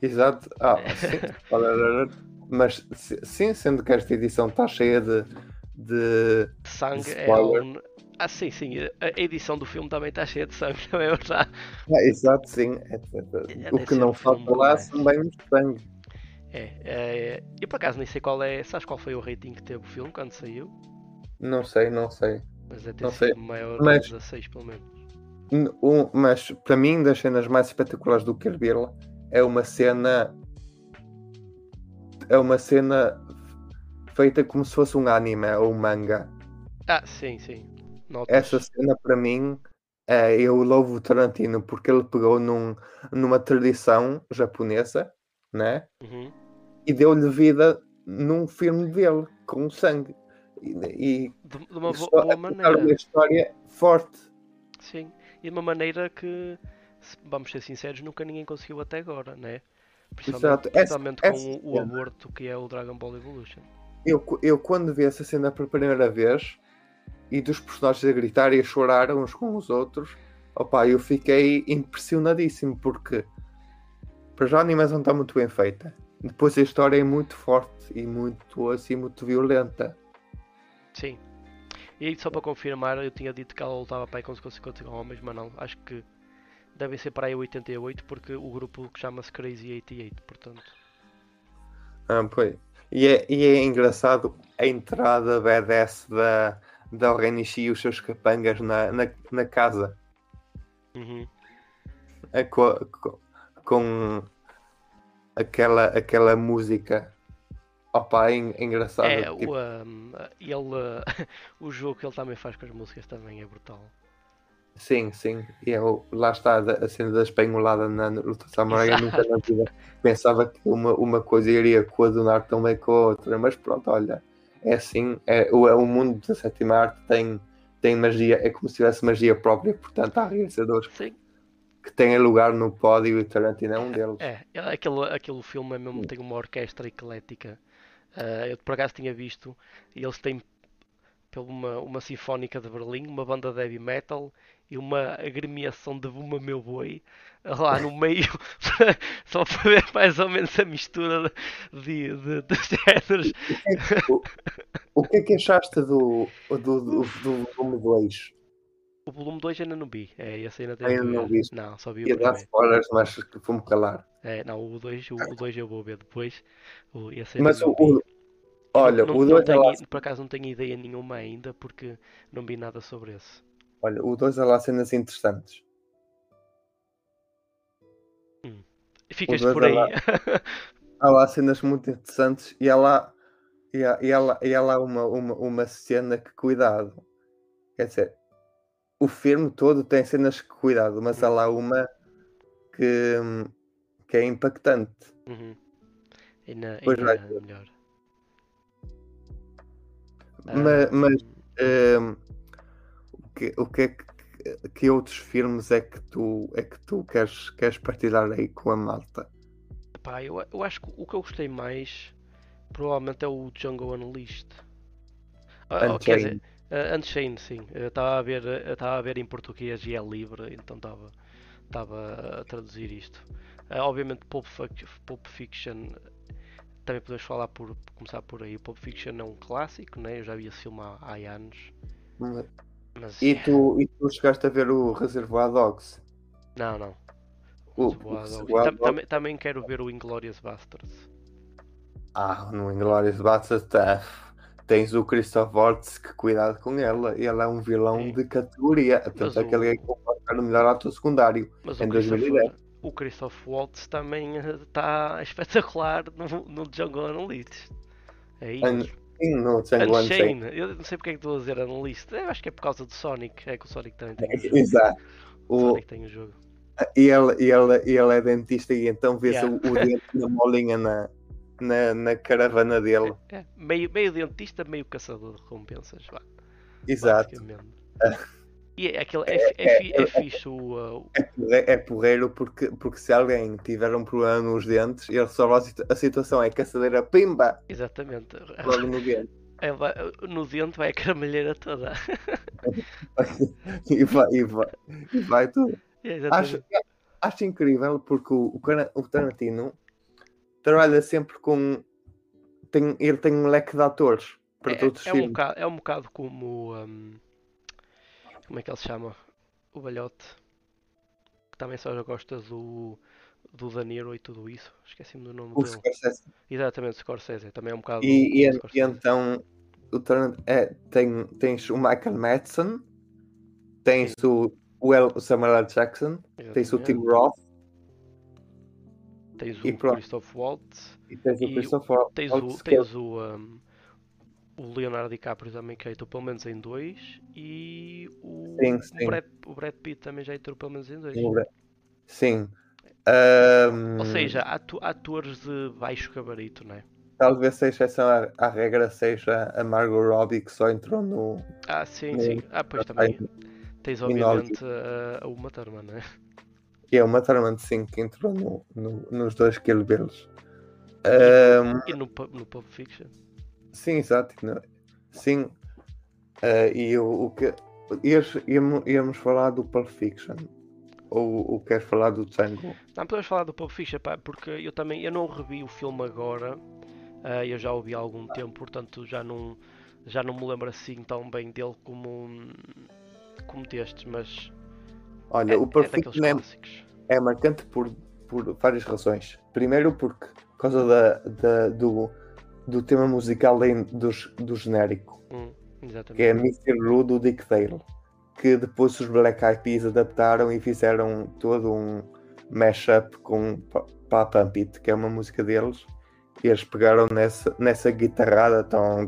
Exato. Ah, sim. Spoiler alert. Mas sim, sendo que esta edição está cheia de, de De sangue é Spoiler. algo. Ah, sim, sim. A edição do filme também está cheia de sangue, não é verdade? Ah, exato, sim. É- é- É, o deve que não um falta lá é. são bem muito sangue. É, é. Eu por acaso nem sei qual é. Sabes qual foi o rating que teve o filme quando saiu? Não sei, não sei. Mas deve ter Não sido sei, maior mas- de 16 pelo menos. Um- mas para mim, das cenas mais espetaculares do Kill Bill é uma cena. É uma cena feita como se fosse um anime ou um manga. Ah, sim, sim. Notas. Essa cena para mim, é, eu louvo o Tarantino porque ele pegou num, numa tradição japonesa, né? Uhum. E deu-lhe vida num filme dele, com sangue. E, e De, de uma boa contar maneira. uma história forte. Sim. E de uma maneira que, vamos ser sinceros, nunca ninguém conseguiu até agora, né? Principalmente, Exato. Essa- principalmente essa com o, o cena. aborto que é o Dragon Ball Evolution. Eu, eu quando vi essa cena pela primeira vez e dos personagens a gritar e a chorar uns com os outros, opa, eu fiquei impressionadíssimo porque para já a animação está muito bem feita. Depois a história é muito forte e muito assim muito violenta. Sim. E só para confirmar, eu tinha dito que ela lutava para aí com 50 homens, mas não, acho que devem ser para aí 88, porque o grupo que chama-se Crazy 88, portanto. Ah, pois. E, é, e é engraçado a entrada badass da, da Orenishi e os seus capangas na, na, na casa. Uhum. É co- co- com, aquela, aquela música. Opa, é, é engraçado. É, tipo, o, um, ele, o jogo que ele também faz com as músicas também é brutal. Sim, sim. E eu, lá está a cena da espanholada na luta samurai. Nunca na vida pensava que uma, uma coisa iria coadunar tão bem com a outra. Mas pronto, olha, é assim. É, o, o mundo da sétima arte tem, tem magia, é como se tivesse magia própria. Portanto, há realizadores Sim, que têm lugar no pódio e o Tarantino é um deles. é. é, Aquele, aquele filme é mesmo, tem uma orquestra eclética. Ah, eu por acaso tinha visto, e eles têm pelo uma, uma sinfónica de Berlim, uma banda de heavy metal e uma agremiação de Buma Meu Boi lá no meio, só para ver mais ou menos a mistura de, de, de géneros. O que é que achaste do, do, do, do volume 2? O volume 2 ainda não vi. É, esse ainda Ainda tenho não viste? Não, só vi o Ia dar spoilers, mas fui-me calar. É, não, o 2 o, o dois eu vou ver depois. O, esse ainda Mas o, vi. o- olha, não, o não 2 é lá, por acaso não tenho ideia nenhuma ainda porque não vi nada sobre esse. olha, o 2 é lá cenas interessantes. Ficas dois por aí. lá. Há lá cenas muito interessantes e há lá, e há, e há lá, e há lá uma, uma, uma cena que cuidado. Quer dizer, o filme todo tem cenas que cuidado, mas há lá uma que, que é impactante. Uhum. Ainda, Pois ainda vai é melhor. Ah, mas hum, o, que, o que é que, que outros filmes é que tu, é que tu queres, queres partilhar aí com a malta? pá, eu, eu acho que o que eu gostei mais provavelmente é o Django Unleashed. Ah, quer dizer. Uh, Unchained, sim. Eu Estava a ver, eu estava a ver em português e é livre, então estava estava a traduzir isto. Uh, obviamente Pulp, Pulp Fiction também podemos falar por começar por aí. Pulp Fiction é um clássico, né? Eu já vi esse filme há, há anos. Mas E tu, e tu chegaste a ver o Reservoir Dogs? não, não. O- também, também quero ver o Inglourious Basterds. Ah, no Inglourious Basterds tá. Tens o Christoph Waltz, que cuidado com ela. Ele é um vilão Sim. de categoria. Tanto é que o- ele é convocado o melhor ator secundário. Mas Em o 2010. Christopher, o Christoph Waltz também está espetacular no, no Django Unleashed. É isso. Sim, no Django Unchained. Eu não sei porque é que estou a dizer Unleashed. Eu acho que é por causa do Sonic. É que o Sonic também tem o jogo. Exato. O O, Sonic tem o jogo. e ele, ele, ele é dentista e então vê-se Yeah. o, o dente na molinha na, na, na caravana dele. É, meio, meio dentista, meio caçador de recompensas. Vá, Exato. E é, aquele, é, é, é fixe o. uh, É É porreiro porque, porque se alguém tiver um problema nos dentes, ele resolve a, situ- a situação. É caçadeira, pimba! exatamente. Logo no dente. É, vai- no dente vai a caramelheira toda. e, vai, e, vai, e vai tudo. É, Acho, acho incrível porque o, o Tarantino trabalha sempre com. Tem, ele tem um leque de atores para É, todos os é, um filmes. bocado, é um bocado como. um, como é que ele se chama? O Balhote. Que também só gosta do. Do Danilo e tudo isso. Esqueci-me do nome O dele. Scorsese. Exatamente, Scorsese. Também é um bocado. E, e, e então o é, tem, tens o Michael Madsen, tens o, o, El, o Samuel L. Jackson, tens o Tim Exatamente. Roth Tens e o pronto. Christoph Waltz. e tens o E Christopher Tens Waltz, o, tens o, um, o Leonardo DiCaprio também que já entrou pelo menos em dois e o, Sim, sim. o, Brad, o Brad Pitt também já entrou pelo menos em dois. Sim. Ahm, Ou seja, atu- atores de baixo gabarito, não é? talvez a exceção à, à regra seja a Margot Robbie que só entrou no. Ah, sim, No- sim. Ah, pois também. Tens obviamente a, a Uma Thurman, não é? Que é uma Thurman sim que entrou no, no- nos dois Kill Bills. Ahm, E no, no Pulp Fiction. sim, exato. não- Sim. Ah, e o, o que. Íamos, íamos, falar do Pulp Fiction. Ou, ou queres falar do Django? Não, podemos falar do Pulp Fiction, pá, porque eu também eu não revi o filme agora. ah, eu já o vi há algum tempo, portanto já não, já não me lembro assim tão bem dele como, como destes, mas Olha, é, o é Fiction é, clássicos. é marcante por, por várias razões. Primeiro, porque por causa da, da- do, do tema musical do, do genérico, Hum, que é Mr. Rue do Dick Dale, que depois os Black Eyed Peas adaptaram e fizeram todo um mashup com Pa- Pump It, que é uma música deles. E eles pegaram nessa, nessa guitarrada tão.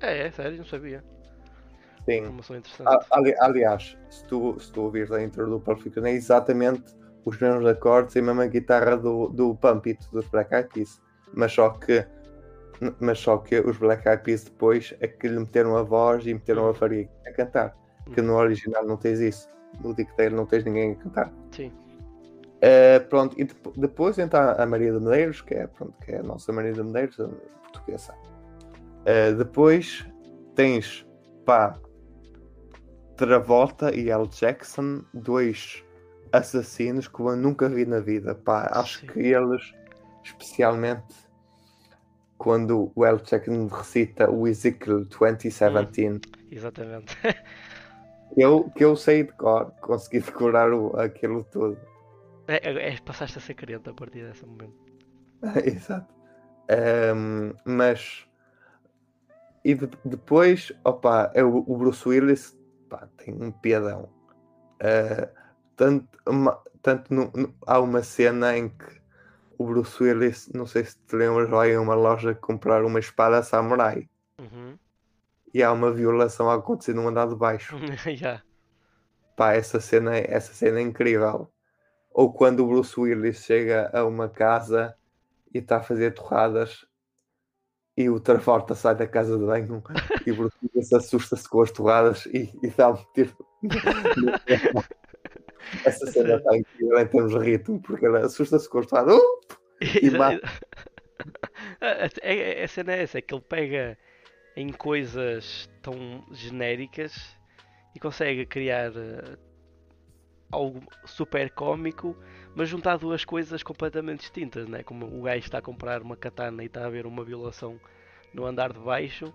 É, é sério, não sabia. Sim. Informação interessante. Ali- aliás, se tu, se tu ouvires a intro do Pulp Fiction, é exatamente os mesmos acordes e a mesma guitarra do, do Pump It dos Black Eyed Peas. Mas só que, mas só que os Black Eyed Peas depois é que lhe meteram a voz e meteram a farinha a cantar. Que no original não tens isso. No Dale não tens ninguém a cantar. Sim. Eh, pronto, e depo- depois entra a Maria de Medeiros, que é, pronto, que é a nossa Maria de Medeiros, portuguesa. Eh, depois tens, pá, Travolta e L. Jackson, dois assassinos que eu nunca vi na vida, pá. Acho Sim. que eles, especialmente quando o L. Jackson recita o Ezekiel 2017, Exatamente. Eu, que eu sei de cor, consegui decorar o, aquilo tudo. É, é, é, passaste a ser crente a partir desse momento. Exato. Um, mas e de, depois, opa, é o, o Bruce Willis pá, tem um piadão. Uh, tanto uma, tanto no, no, há uma cena em que o Bruce Willis, não sei se te lembras, vai a uma loja comprar uma espada samurai. Uhum. E há uma violação a acontecer no andar de baixo. yeah. Pá, essa cena, essa cena é incrível. Ou quando o Bruce Willis chega a uma casa e está a fazer torradas e o Travolta sai da casa de banho e o Willis assusta-se com as torradas e, e dá um tiro. Essa cena está incrível em termos de ritmo, porque ela assusta-se com as torradas uh! e mata. A, a, cena é essa, é que ele pega em coisas tão genéricas e consegue criar uh, algo super cómico, mas juntar duas coisas completamente distintas, né? como o gajo está a comprar uma katana e está a ver uma violação no andar de baixo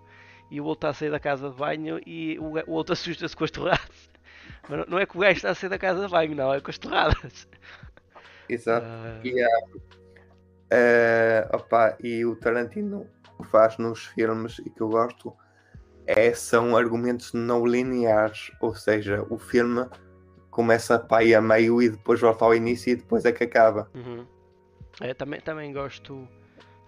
e o outro está a sair da casa de banho e o, o outro assusta-se com as torradas. Mas não é que o gajo está a sair da casa de banho, não, é com as torradas. Exato. Uh... E, uh, opa, e o Tarantino faz nos filmes e que eu gosto é, são argumentos não lineares, ou seja, o filme começa para aí a meio e depois volta ao início e depois é que acaba. Uhum. É, também, também gosto.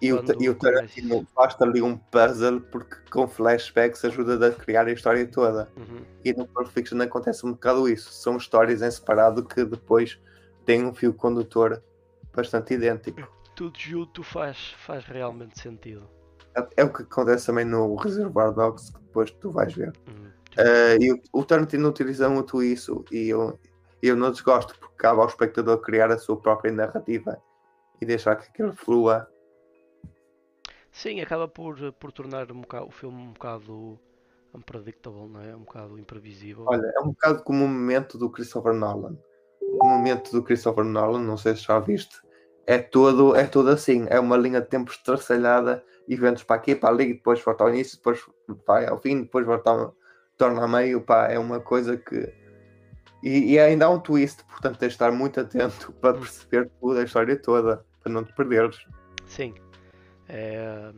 E o, e o Tarantino faz ali um puzzle porque com flashbacks ajuda a criar a história toda. Uhum. E no Pulp Fiction acontece um bocado isso. São histórias em separado que depois têm um fio condutor bastante idêntico. Tudo junto faz, faz realmente sentido. É o que acontece também no Reservoir Dogs, que depois tu vais ver. Uh, e o, o Tarantino utiliza muito isso e eu, eu não desgosto, porque cabe ao espectador criar a sua própria narrativa e deixar que aquilo flua. Sim, acaba por, por tornar um bocado, o filme um bocado unpredictable, não é? Um bocado imprevisível. Olha, é um bocado como o momento do Christopher Nolan. O momento do Christopher Nolan, não sei se já viste, é todo, é todo assim, é uma linha de tempo estraçalhada, eventos para aqui, para ali, depois volta ao início, depois vai ao fim, depois volta ao, torna a meio, pá, é uma coisa que. E, e, ainda há um twist, portanto tens de estar muito atento para perceber tudo, a história toda, para não te perderes. Sim. É,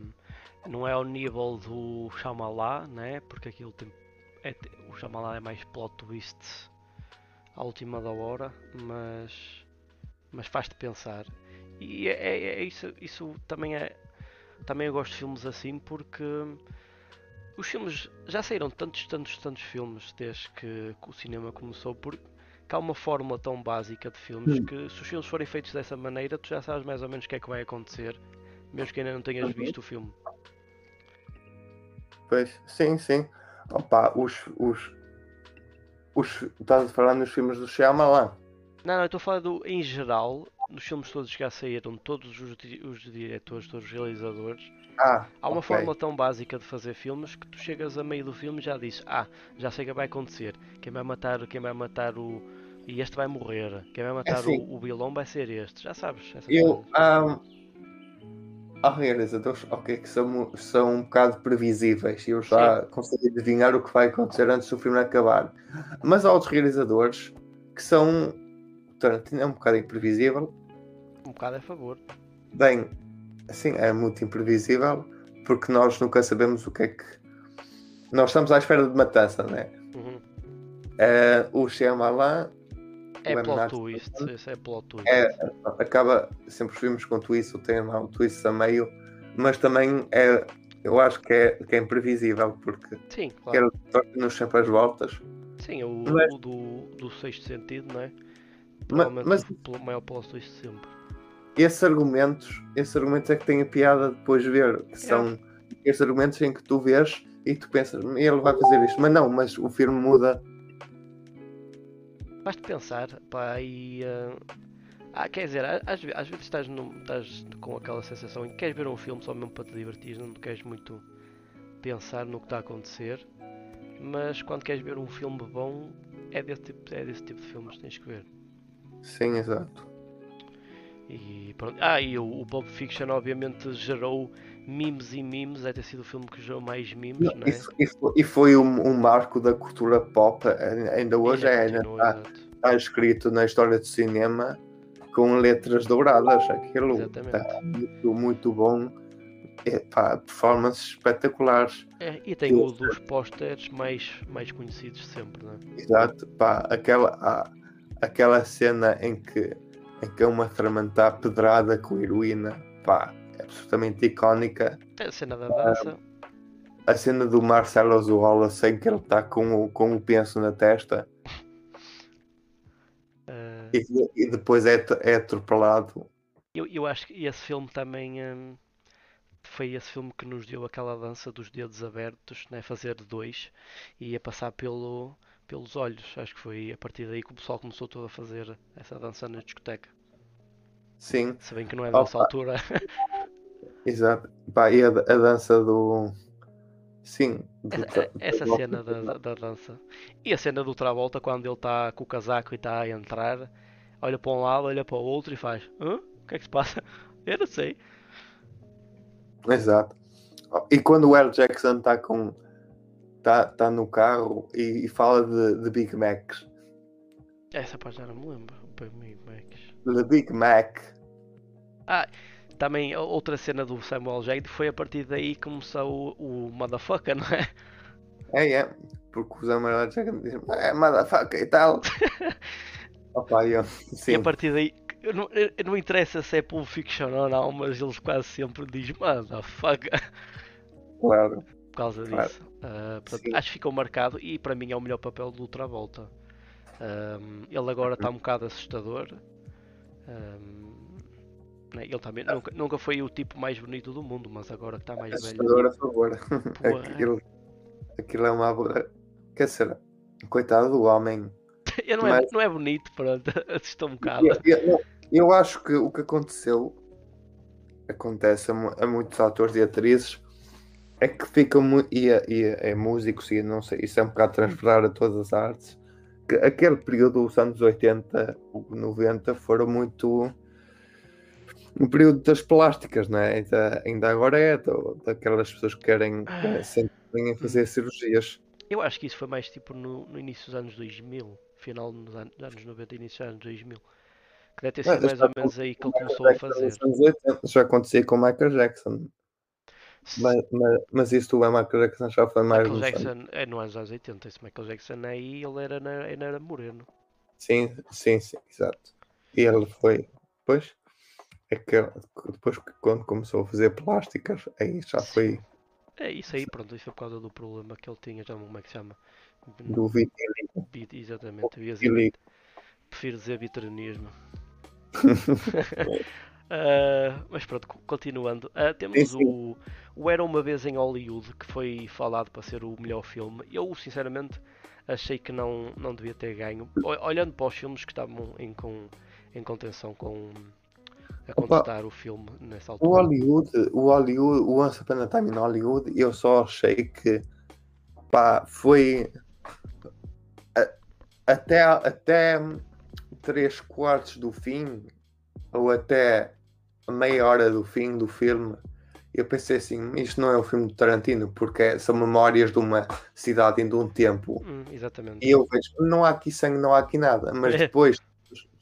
não é ao nível do Shyamalan, né? Porque aquilo tem. É, o Shyamalan é mais plot twist à última da hora, mas. Mas faz-te pensar. E é, é, é, isso, isso também é. Também eu gosto de filmes assim porque os filmes já saíram tantos, tantos, tantos filmes desde que, o cinema começou, porque há uma fórmula tão básica de filmes hum. que se os filmes forem feitos dessa maneira, tu já sabes mais ou menos o que é que vai acontecer, mesmo que ainda não tenhas uhum. visto o filme. Pois, sim, sim. Opa, os. os, os estás a falar nos filmes do Shyamalan? Não, não, estou a falar do, em geral, nos filmes todos que já saíram, todos os, os diretores, todos os realizadores, ah, há uma okay. forma tão básica de fazer filmes que tu chegas a meio do filme e já dizes, ah, já sei o que vai acontecer, quem vai matar, quem vai matar o. E este vai morrer, quem vai matar assim, o, o vilão vai ser este, já sabes. Eu. Um, há realizadores ok, que são, são um bocado previsíveis e eu já Sim. consigo adivinhar o que vai acontecer antes do filme acabar. Mas há outros realizadores que são. Tarantino é um bocado imprevisível. Um bocado a favor. Bem, Sim, é muito imprevisível porque nós nunca sabemos o que é que. Nós estamos à espera de matança, né? Uhum. É, o Shyamalan. É plot twist, esse é plot twist. É, acaba, sempre vimos com twist, tem lá um twist a meio, mas também é, eu acho que é, que é imprevisível porque Sim, claro. nos sempre as voltas. Sim, o, mas, o do, do sexto sentido, não é? Provavelmente mas, o maior plot twist sempre esses argumentos, esses argumentos é que têm a piada depois de ver, que são é. esses argumentos em que tu vês e tu pensas, ele vai fazer isto, mas não, mas o filme muda. Basta pensar, pá, e. Uh... Ah, quer dizer, às, às vezes estás, num, estás com aquela sensação em que queres ver um filme só mesmo para te divertir, não queres muito pensar no que está a acontecer, mas quando queres ver um filme bom, é desse tipo, é desse tipo de filmes que tens que ver. Sim, exato. E pronto. Ah, e o, o Pulp Fiction obviamente gerou memes e memes, é ter sido o filme que gerou mais memes, não, e, é? e, foi, e foi um, um, marco da cultura pop, ainda hoje é, ainda está, está, escrito na história do cinema com letras douradas, aquilo está muito, muito bom. É, pá, performances espetaculares. É, e tem um dos pósteres mais, mais conhecidos sempre, não é? Exato, pá, aquela, aquela cena em que, em que é uma tramantar pedrada com heroína, pá, é absolutamente icónica. É a cena da dança. a cena do Marcelo Azuola sem que ele está com o, com o penso na testa. Uh... E, e, depois é, é atropelado. Eu, eu acho que esse filme também. Hum foi esse filme que nos deu aquela dança dos dedos abertos, né? fazer dois e a passar pelo, pelos olhos. Acho que foi a partir daí que o pessoal começou todo a fazer essa dança na discoteca. Sim. Se bem que não é dessa altura. Exato. Pá, e a, a, dança do. Sim. Do essa, essa cena da, da, dança. E a cena do Travolta quando ele está com o casaco e está a entrar, olha para um lado, olha para o outro e faz: Hã? O que é que se passa? Eu não sei. Exato. E quando o L. Jackson está com. Está tá no carro e, e fala de, de, Big Macs. Essa parte já não me lembro. Big Macs. De Big Mac. Ah, também outra cena do Samuel Jackson foi a partir daí que começou o, o Motherfucker, não é? É, é. Porque o Samuel Jackson diz: É, Motherfucker e tal. Opa, eu, sim. E a partir daí não, não interessa se é Pulp Fiction ou não, mas eles quase sempre dizem fuck. Claro. Por causa claro. disso. Uh, portanto, acho que ficou marcado e para mim é o melhor papel do Travolta. Um, ele agora está um bocado assustador. Um, né, ele também nunca, nunca foi o tipo mais bonito do mundo, mas agora que está mais assustador velho. a favor. aquilo, aquilo é uma. Quer dizer, coitado do homem. ele não, é, mas... não é bonito, pronto, assustou um bocado. Eu, eu, eu acho que o que aconteceu acontece a, a muitos atores e atrizes é que ficam muito. E, e é músicos, e não sei, isso é um bocado transferar a todas as artes. Que aquele período dos anos 80, 90 foram muito. Um período das plásticas, né? Ainda, ainda agora é daquelas pessoas que querem que sempre em fazer cirurgias. Eu acho que isso foi mais tipo no, no início dos anos 2000, final dos anos, anos 90, início dos anos 2000. Que deve ter sido mais ou menos aí que ele começou a fazer. Já acontecia com o Michael Jackson. Mas, mas, mas isso do Michael Jackson já foi mais. Michael Jackson é no anos 80. Esse Michael Jackson aí ele era, ele era moreno. Sim, sim, sim, exato. E ele foi. Pois. É que depois quando começou a fazer plásticas, aí já foi. É isso aí, pronto, isso foi por causa do problema que ele tinha, já como é que se chama? Do vitiligo. Exatamente, vitiligo. Prefiro dizer vitilinismo uh, mas pronto, continuando. Uh, temos o, o Era Uma Vez em Hollywood, que foi falado para ser o melhor filme. Eu, sinceramente, achei que não, não devia ter ganho. Olhando para os filmes que estavam em, com, em contenção com a contestar o filme nessa altura. O Hollywood, o Hollywood, o Once Upon a Time in Hollywood, eu só achei que pá, foi até, até 3 quartos do fim, ou até meia hora do fim do filme, eu pensei assim, isto não é um filme de Tarantino, porque são memórias de uma cidade e de um tempo. Hum, exatamente. E eu vejo, não há aqui sangue, não há aqui nada. Mas depois,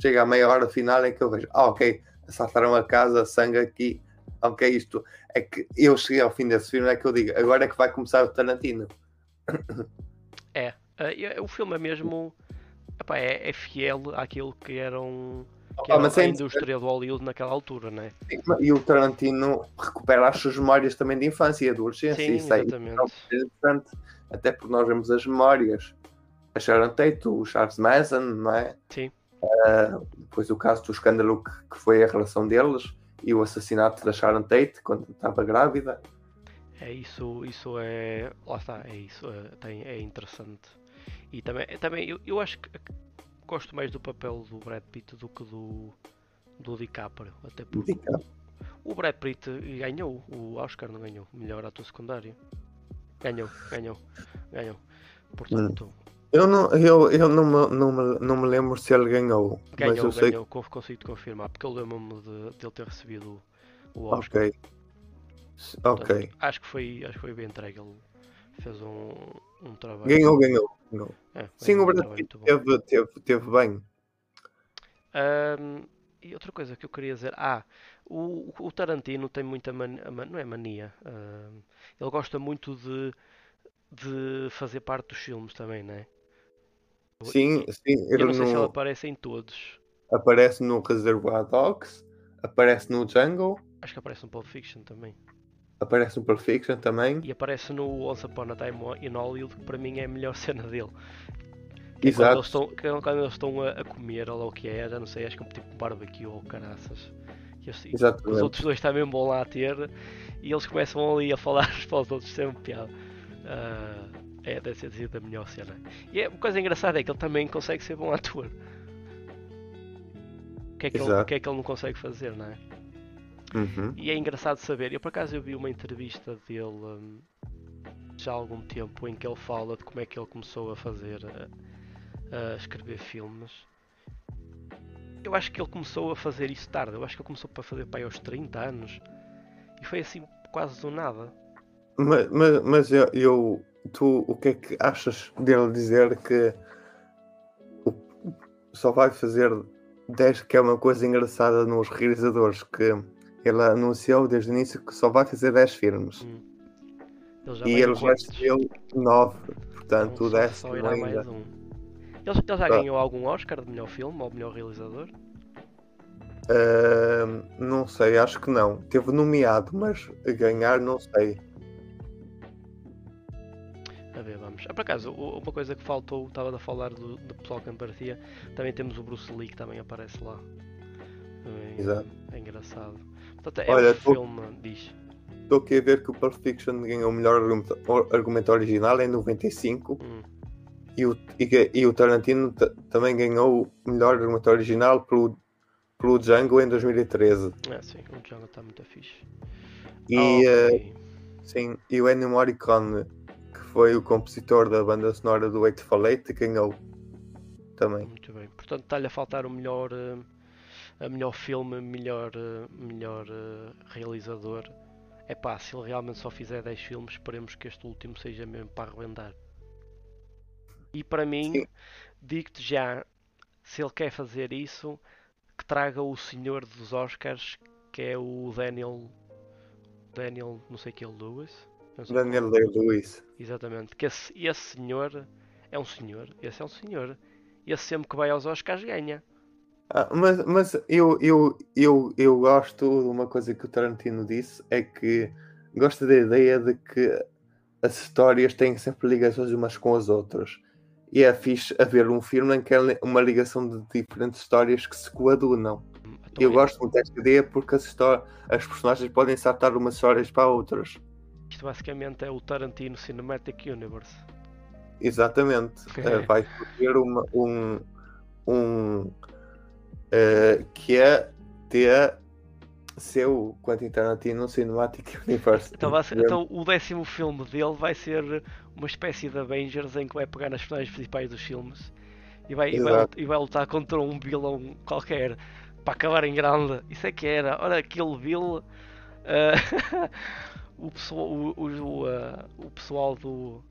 chega a meia hora final, é que eu vejo, ah, ok, assaltaram a casa, sangue aqui, ok, isto. É que eu cheguei ao fim desse filme, é que eu digo, agora é que vai começar o Tarantino. É, uh, o filme é mesmo epá, é, é, fiel àquilo que eram que ah, era a indústria do Hollywood naquela altura, né? E o Tarantino recupera as suas memórias também de infância e adolescência. Sim, isso é exatamente. é interessante, até porque nós vemos as memórias. A Sharon Tate, o Charles Manson, não é? Sim. Uh, depois o caso do escândalo que, que, foi a relação deles e o assassinato da Sharon Tate quando estava grávida. É isso, isso é. Lá está, é isso, é, tem, é interessante. E também, também eu, eu acho que gosto mais do papel do Brad Pitt do que do, do DiCaprio. Até porque DiCaprio. o Brad Pitt ganhou, o Oscar não ganhou, melhor ator secundário. Ganhou, ganhou, ganhou. Portanto. Eu não, eu, eu não, me, não, me, não me lembro se ele ganhou. Ganhou, mas eu ganhou, sei... consigo confirmar, porque eu lembro-me de, de ele ter recebido o Oscar. Ok. Ok. Portanto, acho que foi, acho que foi bem entregue. Ele fez um, um trabalho. Ganhou, ganhou. Ganhou. É, Sim, o um Brad Pitt teve, teve, teve bem. Ahm, e outra coisa que eu queria dizer, ah, o, o Tarantino tem muita mania, não é mania, ahm, ele gosta muito de, de fazer parte dos filmes também, não é? Sim, sim. Eu não sei se ele no- aparece em todos. aparece no Reservoir Dogs, aparece no Jungle, Acho que aparece no Pulp Fiction também. Aparece no Perfection também. E aparece no Once Upon a Time in Hollywood, que para mim é a melhor cena dele. Que é quando Exato. eles estão, que é quando eles estão a, a comer, ou lá o que é, já não sei, acho que é um tipo de barbecue ou caraças. E eles- e os outros dois também vão lá ter e eles começam ali a falar uns para os outros, sempre piada. Ah, é, deve ser sido a melhor cena. E é, uma coisa engraçada é que ele também consegue ser bom ator. O que, é que ele, que é que ele não consegue fazer, não é? Uhum. E é engraçado saber, eu por acaso eu vi uma entrevista dele hum, já há algum tempo em que ele fala de como é que ele começou a fazer, a, a escrever filmes. Eu acho que ele começou a fazer isso tarde, eu acho que ele começou para fazer para aí aos 30 anos e foi assim quase do nada. Mas, mas, mas eu, eu- tu, o que é que achas dele dizer que só vai fazer 10, que é uma coisa engraçada nos realizadores, que ele anunciou desde o início que só vai fazer 10 filmes. Hum. Ele E ele já escreveu 9, portanto Então, o só- décimo só irá ainda. mais um. Ele, ele já Tá. ganhou algum Oscar de melhor filme ou melhor realizador? Ahm, não sei, acho que não. Teve nomeado, mas ganhar não sei. A ver, vamos. Ah, por acaso, uma coisa que faltou, estava a falar do, do pessoal que me parecia, também temos o Bruce Lee que também aparece lá. Também Exato. É engraçado. Portanto, é Olha, um tu- filme, diz. Estou aqui a ver que o Pulp Fiction ganhou o melhor argumento, argumento original em 95 Hum, e o, e, e o Tarantino ta- também ganhou o melhor argumento original pelo, pelo Django em 2013. é sim, o Django está muito fixe. E, Ah, eh, ok. sim, e o Ennio Morricone, que foi o compositor da banda sonora do Eightful Eight, ganhou também. Muito bem. Portanto, está-lhe a faltar o melhor, eh, a melhor filme, melhor, eh, melhor eh, realizador. É pá, se ele realmente só fizer 10 filmes, esperemos que este último seja mesmo para arrebentar. E para mim, digo-te já, se ele quer fazer isso, que traga o senhor dos Oscars, que é o Daniel. Daniel, não sei que é Lewis. Sei Daniel Day-Lewis. Exatamente, que esse, esse senhor é um senhor, esse é um senhor. Esse sempre que vai aos Oscars ganha. Ah, mas mas eu, eu, eu, eu gosto de uma coisa que o Tarantino disse, é que gosto da ideia de que as histórias têm sempre ligações umas com as outras. E é fixe haver um filme em que há uma ligação de diferentes histórias que se coadunam. Então, Eu gosto muito desta ideia porque as, histó- as personagens podem saltar umas histórias para outras. Isto basicamente é o Tarantino Cinematic Universe. Exatamente. Eh, vai ter uma, um, um eh, que é ter seu Quentin Tarantino Cinematic Universe. Então, ser- então o décimo filme dele vai ser uma espécie de Avengers em que vai pegar nas personagens principais dos filmes e vai, e vai, e vai lutar contra um vilão qualquer para acabar em grande. Isso é que era. Olha aquele vil. ah, o, pessoal, o, o, ah, o pessoal do,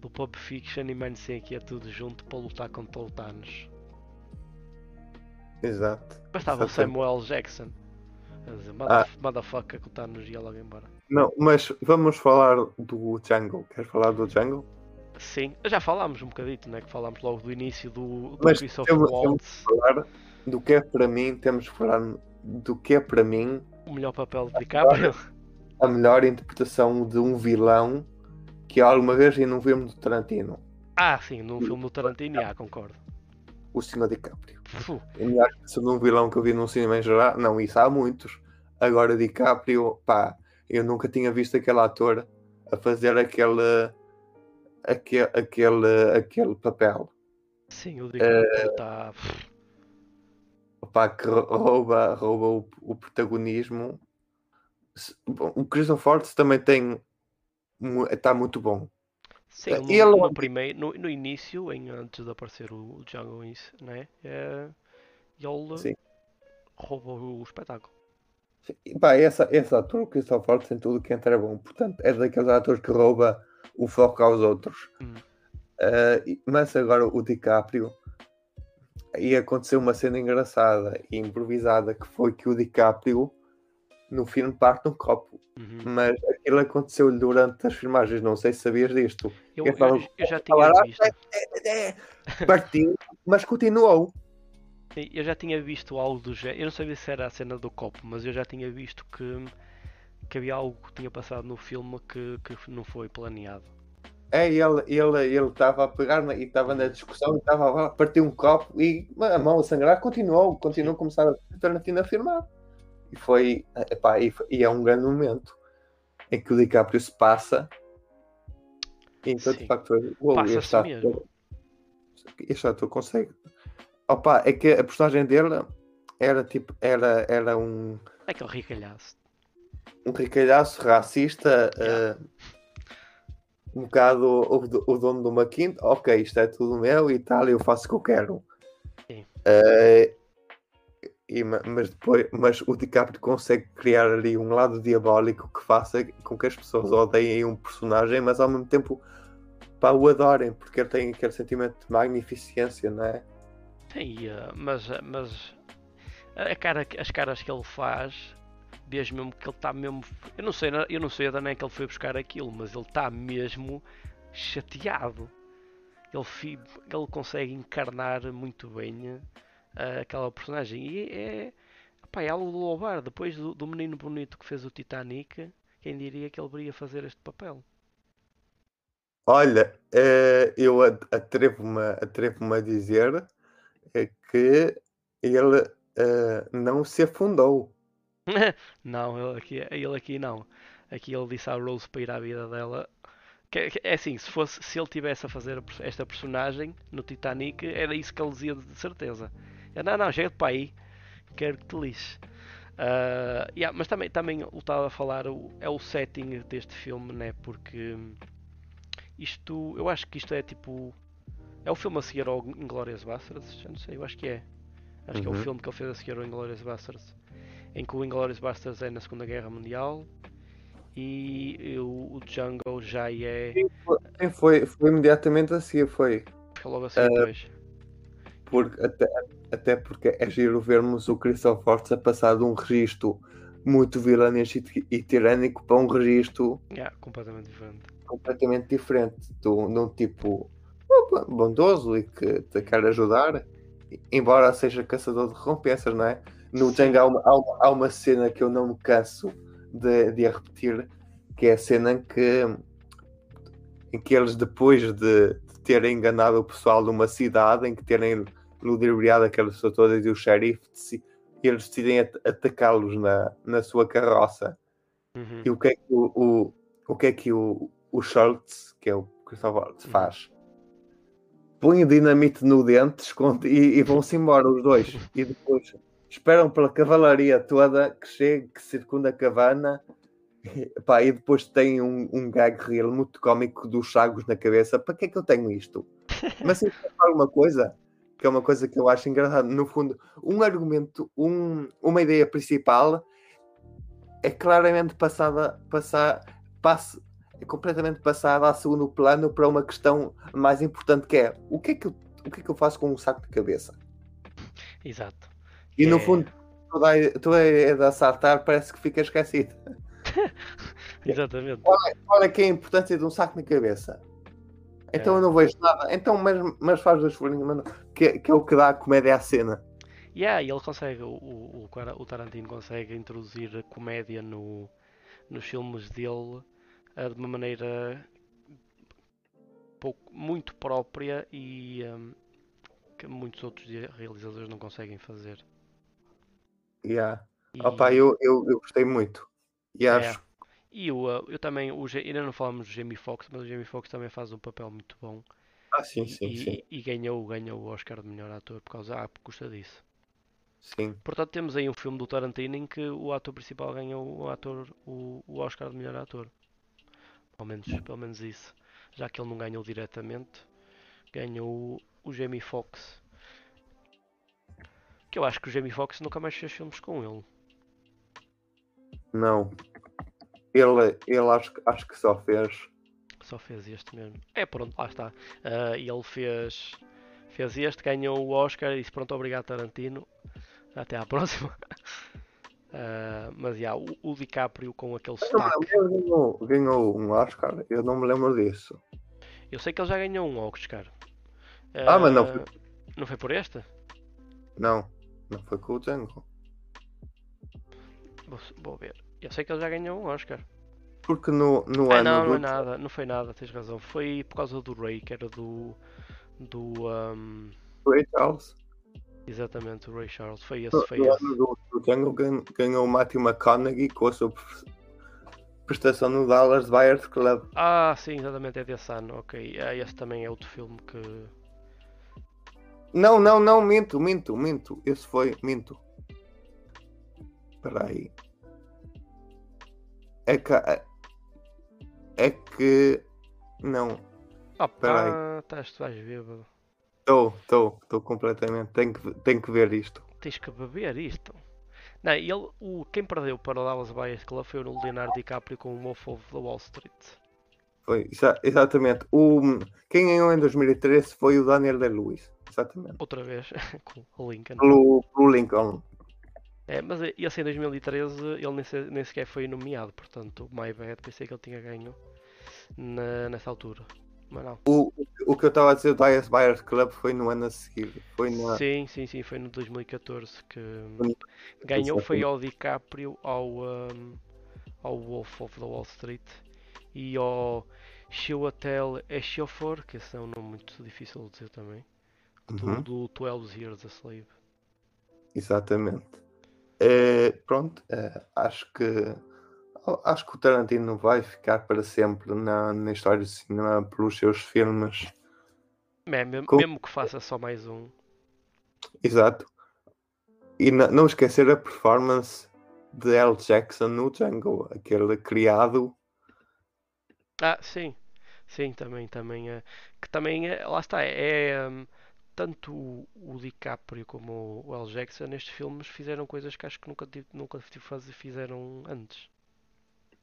do Pulp Fiction e Man que é tudo junto para lutar contra o Thanos. Exato. Bastava o. Samuel Jackson. Dizer, Ah. "Motherf- motherfucker, ia logo embora. Não, mas vamos falar do Django. Queres falar do Django? Sim, já falámos um bocadito, né? Que falámos logo do início do, do Mas Christopher temos- Waltz, Falar do que é para mim, temos que falar do que é para mim o melhor papel de DiCaprio. a melhor interpretação de um vilão que alguma vez em um filme do Tarantino, Ah, sim, num filme do Tarantino, ah, concordo. o Senhor DiCaprio. A melhor interpretação de um vilão que eu vi num cinema em geral, não, isso há muitos. Agora DiCaprio, pá, eu nunca tinha visto aquele ator a fazer aquele aquele, aquele, aquele papel. sim, o DiCaprio está. Pá, que rouba, rouba o, o protagonismo. Se- bom, O Christopher Waltz também tem está muito bom. Sim, no, ele- no primeiro, no, no início, em, antes de aparecer o, Django, isso, né? É, ele Sim. rouba o espetáculo. E, pá, essa, esse ator, o Christopher Waltz, tem tudo que entra é bom. Portanto, é daqueles atores que rouba o foco aos outros. Hum. Uh, mas agora o DiCaprio e aconteceu uma cena engraçada e improvisada que foi que o DiCaprio no filme parte um copo. Uhum. Mas aquilo aconteceu-lhe durante as filmagens, não sei se sabias disto. Eu, Eu eu, falo- eu já Falar, tinha "Ah, visto. é, é, é", Partiu, mas continuou. Eu já tinha visto algo do género. Eu não sabia se era a cena do copo, mas eu já tinha visto que, que havia algo que tinha passado no filme que, que não foi planeado. É, ele ele ele estava a pegar e estava na discussão e estava a partir um copo e a mão a sangrar, continuou, continuou a começar a Tarantino a filmar. E foi, epá, e, foi- e é um grande momento em que o DiCaprio se passa. E então, Sim. de facto, foi, uou, este ator-. Este ator consegue. Opa, é que a personagem dele era tipo, era, era um, É aquele ricalhaço. um ricalhaço racista, Yeah. eh, um bocado o, o- dono de uma quinta, ok, isto é tudo meu e tal, eu faço o que eu quero. Sim. Eh, e ma- mas depois, mas o DiCaprio consegue criar ali um lado diabólico que faça com que as pessoas odeiem um personagem, mas ao mesmo tempo pá, o adorem, porque ele tem aquele sentimento de magnificência, não é? Sim, eh, mas, eh, mas a cara, as caras que ele faz, vejo mesmo que ele está mesmo. Eu não sei, eu não sei a nem que ele foi buscar aquilo, mas ele está mesmo chateado. Ele, ele consegue encarnar muito bem eh, aquela personagem. E é, pá, é algo de louvar. Depois do, do menino bonito que fez o Titanic, quem diria que ele viria fazer este papel? Olha, eh, eu atrevo-me atrevo a dizer eh, que ele não se afundou. Não, ele aqui, ele aqui não. Aqui ele disse à Rose para ir à vida dela. É assim, se, fosse, se ele tivesse a fazer esta personagem no Titanic, era isso que ele dizia de certeza. Eu, não, não, chega-te para aí, quero que te lixe. Ah, yeah, mas também, também o estava a falar, o- é o setting deste filme, né? Porque isto, eu acho que isto é tipo. É o filme a seguir ao Inglourious Basterds? Já não sei, eu acho que é. Acho que é o Uhum. filme que ele fez a seguir ao Inglourious Basterds em que o Inglourious Basterds é na Segunda Guerra Mundial e o, o Django já é Sim, foi, foi imediatamente a seguir, foi. foi logo assim depois. Porque, até, até porque é giro vermos o Christopher Waltz a passar de um registro muito vilanesco e, tirânico para um registro Yeah, completamente diferente. completamente diferente de um tipo bondoso e que te quer ajudar, embora seja caçador de recompensas, não é? No. Django há uma, há uma- há uma cena que eu não me canso de, de a repetir, que é a cena em que, em que eles, depois de, de terem enganado o pessoal de uma cidade, em que terem ludibriado aquelas pessoas todas e o xerife, deci- eles decidem at- atacá-los na, na sua carroça. Uhum. E o que é que o, o, o, que é que o, o Schultz, que é o Christopher Waltz, Uhum. faz? Põe o dinamite no dente esconde, e, e vão-se embora os dois. E depois esperam pela cavalaria toda que chegue, que circunda a cabana. E, pá, e depois tem um, um gag real muito cómico dos chagos na cabeça. Para que é que eu tenho isto? Mas é alguma coisa que é uma coisa que eu acho engraçada. No fundo, um argumento, um, uma ideia principal é claramente passada, passar, passe, é completamente passada a segundo plano para uma questão mais importante que é o que é que eu, o que é que eu faço com um saco de cabeça? Exato. E no É. fundo, toda a, toda a ideia de assaltar parece que fica esquecida. Exatamente. Olha que é a importância de um saco na cabeça. Então É. eu não vejo nada. Então, mas, mas faz das folhinhas, mano, que, que é o que dá a comédia à cena. Yeah, e ele consegue, o, o, o Tarantino consegue introduzir a comédia no, nos filmes dele eh, de uma maneira pouco, muito própria e ehm, que muitos outros realizadores não conseguem fazer. Yeah. E, Opa, eu, eu, eu gostei muito. E É. acho e eu, eh, eu também, o, ainda não falamos do Jamie Foxx, mas o Jamie Foxx também faz um papel muito bom Ah, sim, sim, e- sim. e ganhou, ganhou o Oscar de melhor ator por causa, ah, por custa disso. Sim. Portanto, temos aí um filme do Tarantino em que o ator principal ganhou o, ator, o, o Oscar de melhor ator. Pelo menos, pelo menos isso. Já que ele não ganhou diretamente, ganhou o, o Jamie Foxx. Que eu acho que o Jamie Foxx nunca mais fez filmes com ele. Não. Ele, ele acho, que- acho que só fez. Só fez este mesmo. É, pronto, lá está. E ele fez, fez este, ganhou o Oscar e disse pronto, obrigado Tarantino. Até à próxima. Ah, mas já, o, o DiCaprio com aquele sotaque. ganhou, ganhou um Oscar, eu não me lembro disso. Eu sei que ele já ganhou um Oscar. Ah, mas não foi- Não foi por este? Não, não foi com o Django. Vou, vou ver. Eu sei que ele já ganhou um Oscar. Porque no, no Ah, ano não, não do. é nada, não foi nada, tens razão. Foi por causa do Ray, que era do. Do. ahm, Ray Charles. exatamente, o Ray Charles. Foi No, esse, foi no esse. ano do, do Django gan- ganhou o Matthew McConaughey com a sua pre- prestação no Dallas Buyers Club. Ah, sim, exatamente, é desse ano, ok. Ah, esse também é outro filme que. Não, não, não, minto, minto, minto. Esse foi, minto. Espera aí. É que. É, é que. Não, Espera pá, estás, tu bêbado. estou, estou, estou completamente. Tenho que, tenho que ver isto. Tens que beber isto. Não, ele, o, quem perdeu para o Dallas Buyers Club foi o Leonardo DiCaprio com o Wolf of the Wall Street. Foi, exa- exatamente. O, quem ganhou em 2013 foi o Daniel Day-Lewis. Exatamente. Outra vez, com o Lincoln. Pelo, pelo Lincoln. É, mas esse em 2013 ele nem, se- nem sequer foi nomeado, portanto, My Bad, pensei que ele tinha ganho na, nessa altura. Mas não. O, o que eu estava a dizer do Dallas Buyers Club foi no ano a seguir. Foi na. Sim, sim, sim, foi no 2014 que ganhou foi ao DiCaprio, ao, um, ao Wolf of the Wall Street e ao Chiwetel Ejiofor, que esse é um nome muito difícil de dizer também, do, Uhum. do 12 Years a Slave. Exatamente. Eh, pronto, eh, acho que acho que o Tarantino vai ficar para sempre na, na história do cinema pelos seus filmes. É, mesmo, Com- mesmo que faça só mais um. Exato. E na- não esquecer a performance de L. Jackson no Django, aquele criado. Ah, sim, sim, também, também, é, que também, é, lá está, é, hum, tanto o, o DiCaprio como o L. Jackson nestes filmes fizeram coisas que acho que nunca, nunca fizeram antes.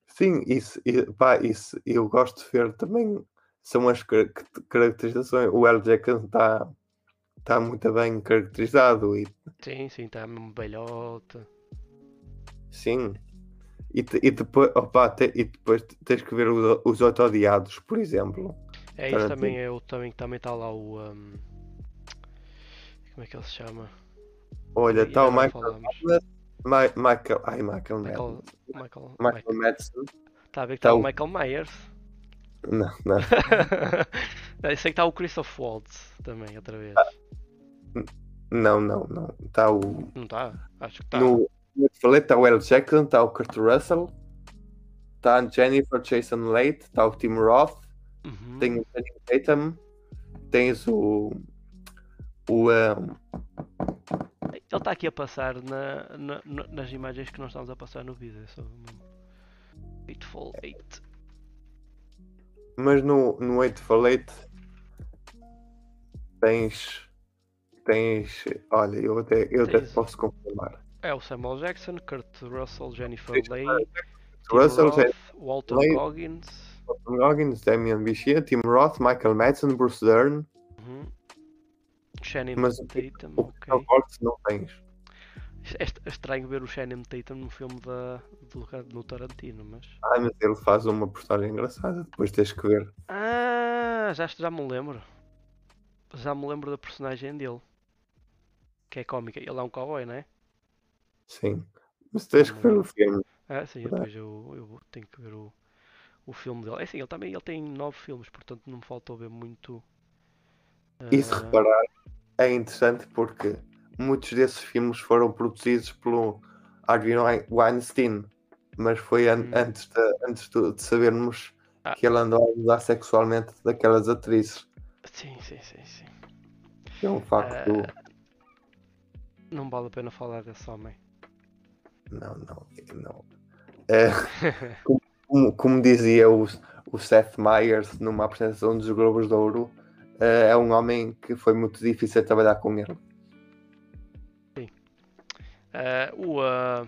Sim, isso, pá, isso eu gosto de ver também. São as car- caracterizações. O L. Jackson está tá muito bem caracterizado e Sim, sim, está mesmo belhota. Sim. E, e depois, opa, te- e depois te- tens que ver os, os Odiados, por exemplo. É isso também, é o também também está lá o hum, como é que ele se chama? Olha, está o Michael. Ma- Michael, ai, Michael, Michael. Michael, Michael Madsen. Está a ver que Tá está o o- Michael Myers. Não, não. Não, sei que está o Christoph Waltz também, outra vez. Não, não, não. Está o. Não está? Acho que está. No, falei, está o L. Jackson, está o Kurt Russell, está a Jennifer Jason Leigh, está o Tim Roth, Uhum. tem o Channing Tatum, tens o. O. um, Ele está aqui a passar na, na- na- nas imagens que nós estamos a passar no vídeo. é Só. Eightful Eight. Mas no, no 8 Falete tens. Tens. Olha, eu até, eu até Tens- posso confirmar. É o Samuel Jackson, Kurt Russell, Jennifer Leigh, Russell, Roth, Walter Leigh. Goggins. Tom Goggins, Damian Bichir, Tim Roth, Michael Madsen, Bruce Dern. Uhum. Shannon Mas o Tatum, O ok. Christoph Waltz não tens. É é estranho ver o Shannon Tatum no filme da, do, no Tarantino, mas. Ah, mas ele faz uma postagem engraçada. Depois tens que ver. Ah, já, já me lembro. Já me lembro da personagem dele. Que é cómica. Ele é um cowboy, não é? Sim. Mas tens que ver o filme. Ah, sim, depois eu, eu tenho que ver o, o filme dele. É assim, ele também ele tem nove filmes, portanto não me faltou ver muito. E se reparar, é interessante porque muitos desses filmes foram produzidos pelo Harvey Wein- Weinstein. Mas foi an- Hum. antes, de, antes de, sabermos Ah. que ele andou a abusar sexualmente daquelas atrizes. Sim, sim, sim, sim. É um facto. Ah, não vale a pena falar desse homem. Não, não, não. É, como, como dizia o, o Seth Meyers numa apresentação dos Globos de Ouro, eh, é um homem que foi muito difícil trabalhar com ele. Sim. Uh, o, uh...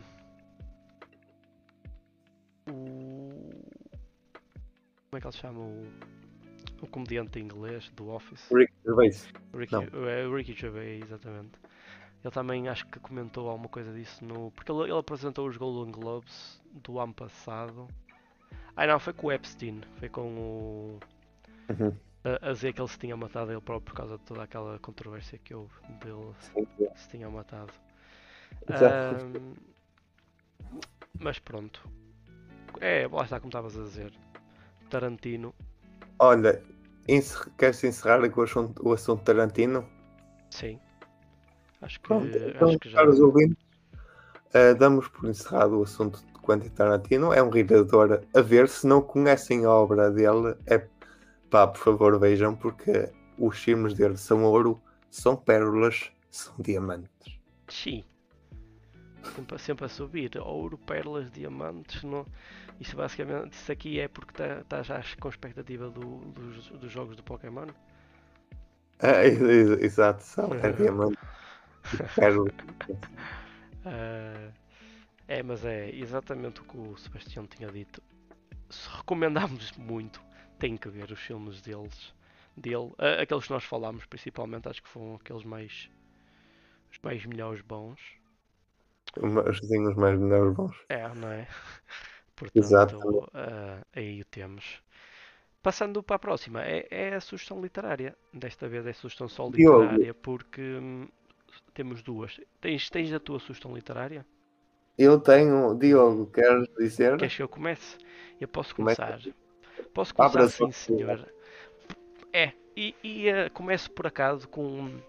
o, Como é que ele se chama? O, o comediante inglês do Office? Ricky Gervais. Ricky, uh, Ricky Gervais, exatamente. Ele também acho que comentou alguma coisa disso no. Porque ele, ele apresentou os Golden Globes do ano passado. Ah não, foi com o Epstein. Foi com o. Uhum. A, a dizer que ele se tinha matado ele próprio por causa de toda aquela controvérsia que houve dele Sim, sim. se tinha matado. Ahm, mas pronto. É, lá está como estavas a dizer. Tarantino, Olha, encer... queres encerrar com o assunto, o assunto Tarantino? sim. Acho que, Pronto, então, acho que já. eh, damos por encerrado o assunto de Quentin Tarantino. É um realizador a ver. Se não conhecem a obra dele, é pá, por favor, vejam, porque os filmes dele são ouro, são pérolas, são diamantes. Sim. Sempre, sempre a subir. Ouro, pérolas, diamantes. Não... Isso basicamente, isso aqui é porque estás tá já com expectativa do- dos, dos jogos do Pokémon. Ah, ex- exato, são é. Ah, é, mas é exatamente o que o Sebastião tinha dito. Se recomendamos muito, tem que ver os filmes deles, dele. Aqueles que nós falámos, principalmente, acho que foram aqueles mais. os mais melhores bons. Os mais melhores bons. É, não é? Portanto, Exatamente. ah, aí o temos. Passando para a próxima, é, é a sugestão literária. Desta vez é sugestão só literária, porque hum, temos duas. Tens, tens a tua sugestão literária? Eu tenho, Diogo, queres dizer? Queres que eu comece? Eu posso Começa. começar. Posso começar sim, senhor. É, e, e eh, começo por acaso com um,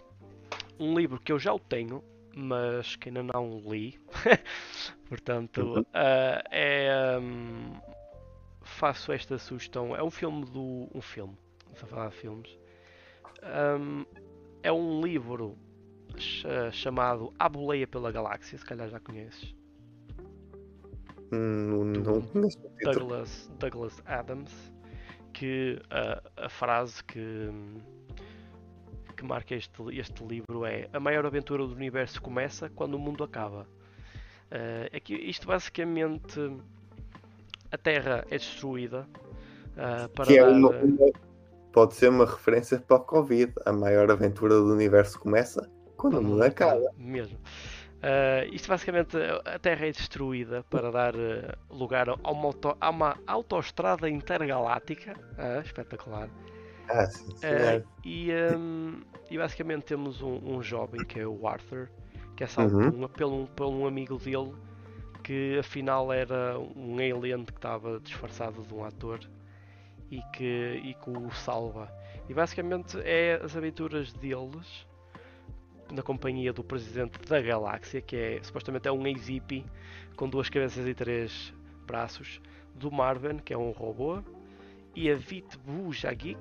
um livro que eu já o tenho, mas que ainda não li. Portanto, Uhum. ah, é. hum, faço esta sugestão. É um filme do. Um filme. Vamos a falar de filmes. Hum, é um livro cha- chamado A Boleia pela Galáxia, se calhar já conheces. Hum, não conheço o título. Douglas, Douglas Adams, que a, a frase que, que marca este, este livro é A maior aventura do universo começa quando o mundo acaba. É que isto basicamente a Terra é destruída ah, para Que é dar- uma- pode ser uma referência para o Covid. A maior aventura do universo começa quando o mundo acaba. Mesmo. Ah, isto basicamente a Terra é destruída para dar eh, lugar a uma, auto, a uma autoestrada intergaláctica. Ah, espetacular. Ah, sim, Eh, senhor. e, hum, e basicamente temos um, um jovem que é o Arthur, que é salvo Uhum. um- um- pelo um amigo dele que afinal era um alien que estava disfarçado de um ator e que, e que o salva. E basicamente é as aventuras deles na companhia do presidente da galáxia, que é supostamente é um ex-hippie com duas cabeças e três braços, do Marvin, que é um robô, e a Vit Bujagik,